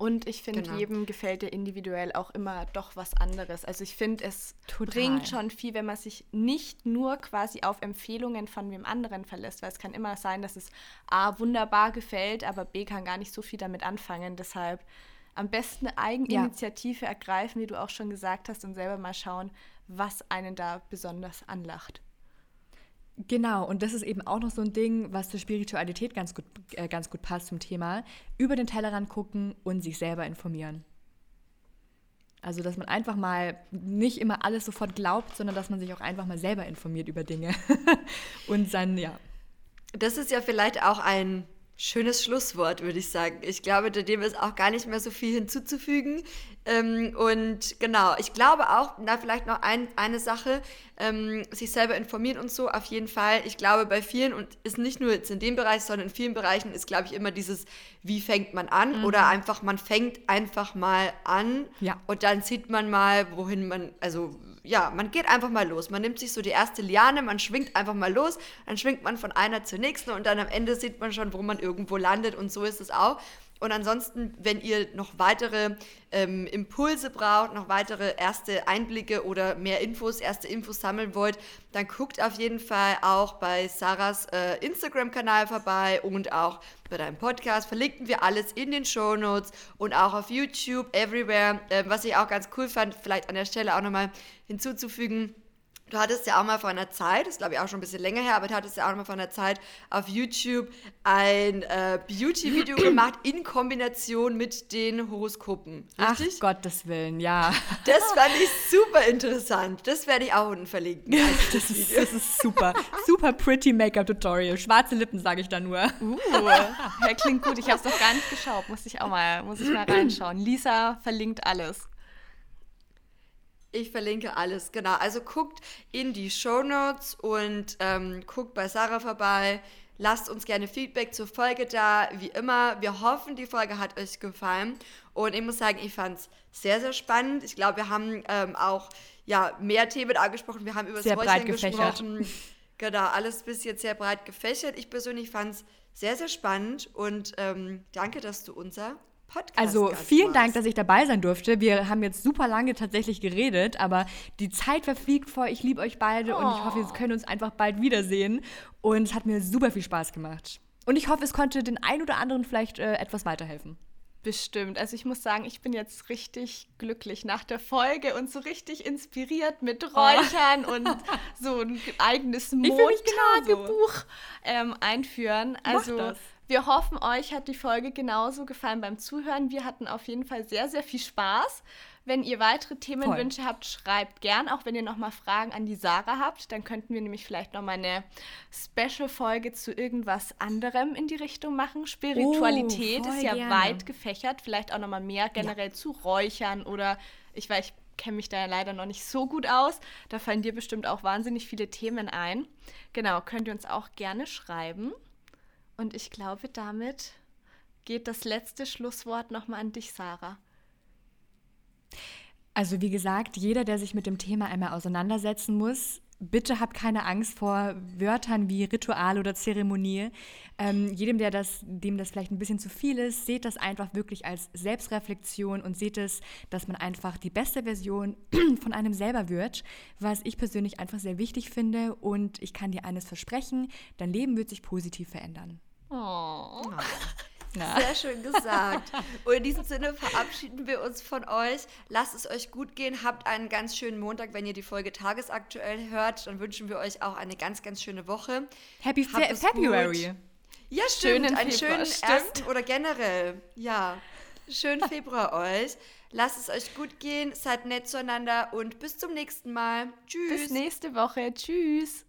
Und ich finde, genau. jedem gefällt ja individuell auch immer doch was anderes. Also ich finde, es Total. bringt schon viel, wenn man sich nicht nur quasi auf Empfehlungen von wem anderen verlässt, weil es kann immer sein, dass es A wunderbar gefällt, aber B kann gar nicht so viel damit anfangen. Deshalb am besten eine Eigeninitiative ja. ergreifen, wie du auch schon gesagt hast, und selber mal schauen, was einen da besonders anlacht.
Genau, und das ist eben auch noch so ein Ding, was zur Spiritualität ganz gut, äh, ganz gut passt zum Thema. Über den Tellerrand gucken und sich selber informieren. Also, dass man einfach mal nicht immer alles sofort glaubt, sondern dass man sich auch einfach mal selber informiert über Dinge. und dann, ja.
Das ist ja vielleicht auch ein Schönes Schlusswort, würde ich sagen. Ich glaube, dem ist auch gar nicht mehr so viel hinzuzufügen. Ähm, und genau, ich glaube auch, da vielleicht noch ein, eine Sache, ähm, sich selber informieren und so, auf jeden Fall. Ich glaube, bei vielen, und ist nicht nur jetzt in dem Bereich, sondern in vielen Bereichen, ist, glaube ich, immer dieses, wie fängt man an? Mhm. Oder einfach, man fängt einfach mal an
ja.
und dann sieht man mal, wohin man, also ja, man geht einfach mal los. Man nimmt sich so die erste Liane, man schwingt einfach mal los, dann schwingt man von einer zur nächsten und dann am Ende sieht man schon, wo man irgendwo landet und so ist es auch. Und ansonsten, wenn ihr noch weitere ähm, Impulse braucht, noch weitere erste Einblicke oder mehr Infos, erste Infos sammeln wollt, dann guckt auf jeden Fall auch bei Sarahs äh, Instagram-Kanal vorbei und auch bei deinem Podcast. Verlinken wir alles in den Show Notes und auch auf YouTube, everywhere. Äh, was ich auch ganz cool fand, vielleicht an der Stelle auch nochmal hinzuzufügen Du hattest ja auch mal vor einer Zeit, das ist glaube ich auch schon ein bisschen länger her, aber du hattest ja auch mal vor einer Zeit auf YouTube ein äh, Beauty-Video gemacht in Kombination mit den Horoskopen.
Richtig? Ach Gottes Willen, ja.
Das fand ich super interessant. Das werde ich auch unten verlinken.
Das, das, ist, das ist super. Super pretty Make-up-Tutorial. Schwarze Lippen, sage ich da nur.
Uh, ja, klingt gut. Ich habe es noch gar nicht geschaut. Muss ich auch mal, muss ich mal reinschauen. Lisa verlinkt alles.
Ich verlinke alles, genau. Also guckt in die Show Notes und ähm, guckt bei Sarah vorbei. Lasst uns gerne Feedback zur Folge da. Wie immer, wir hoffen, die Folge hat euch gefallen. Und ich muss sagen, ich fand es sehr, sehr spannend. Ich glaube, wir haben ähm, auch ja, mehr Themen angesprochen. Wir haben über
das Räuchern gesprochen.
Genau, alles bis jetzt sehr breit gefächert. Ich persönlich fand es sehr, sehr spannend und ähm, danke, dass du unser Podcast.
Also vielen Dank, dass ich dabei sein durfte. Wir haben jetzt super lange tatsächlich geredet, aber die Zeit verfliegt vor. Ich liebe euch beide oh. und ich hoffe, wir können uns einfach bald wiedersehen. Und es hat mir super viel Spaß gemacht. Und ich hoffe, es konnte den ein oder anderen vielleicht äh, etwas weiterhelfen.
Bestimmt. Also ich muss sagen, ich bin jetzt richtig glücklich nach der Folge und so richtig inspiriert mit oh. Räuchern oh. und so ein eigenes Mondtagebuch ähm, einführen. Also wir hoffen, euch hat die Folge genauso gefallen beim Zuhören. Wir hatten auf jeden Fall sehr, sehr viel Spaß. Wenn ihr weitere Themenwünsche Voll. habt, schreibt gern. Auch wenn ihr nochmal Fragen an die Sarah habt, dann könnten wir nämlich vielleicht nochmal eine Special-Folge zu irgendwas anderem in die Richtung machen. Spiritualität oh, ist ja gerne. weit gefächert. Vielleicht auch nochmal mehr generell ja. zu Räuchern oder ich weiß, ich kenne mich da ja leider noch nicht so gut aus. Da fallen dir bestimmt auch wahnsinnig viele Themen ein. Genau, könnt ihr uns auch gerne schreiben. Und ich glaube, damit geht das letzte Schlusswort nochmal an dich, Sarah.
Also wie gesagt, jeder, der sich mit dem Thema einmal auseinandersetzen muss, bitte habt keine Angst vor Wörtern wie Ritual oder Zeremonie. Ähm, jedem, der das, dem das vielleicht ein bisschen zu viel ist, seht das einfach wirklich als Selbstreflexion und seht es, dass man einfach die beste Version von einem selber wird, was ich persönlich einfach sehr wichtig finde. Und ich kann dir eines versprechen, dein Leben wird sich positiv verändern.
Oh. Ja. Sehr schön gesagt. Und in diesem Sinne verabschieden wir uns von euch. Lasst es euch gut gehen. Habt einen ganz schönen Montag, wenn ihr die Folge tagesaktuell hört. Dann wünschen wir euch auch eine ganz, ganz schöne Woche.
Happy Fe February.
Gut. Ja, stimmt. Schönen einen Februar, schönen stimmt. ersten oder generell. Ja, schönen Februar euch. Lasst es euch gut gehen. Seid nett zueinander und bis zum nächsten Mal. Tschüss.
Bis nächste Woche. Tschüss.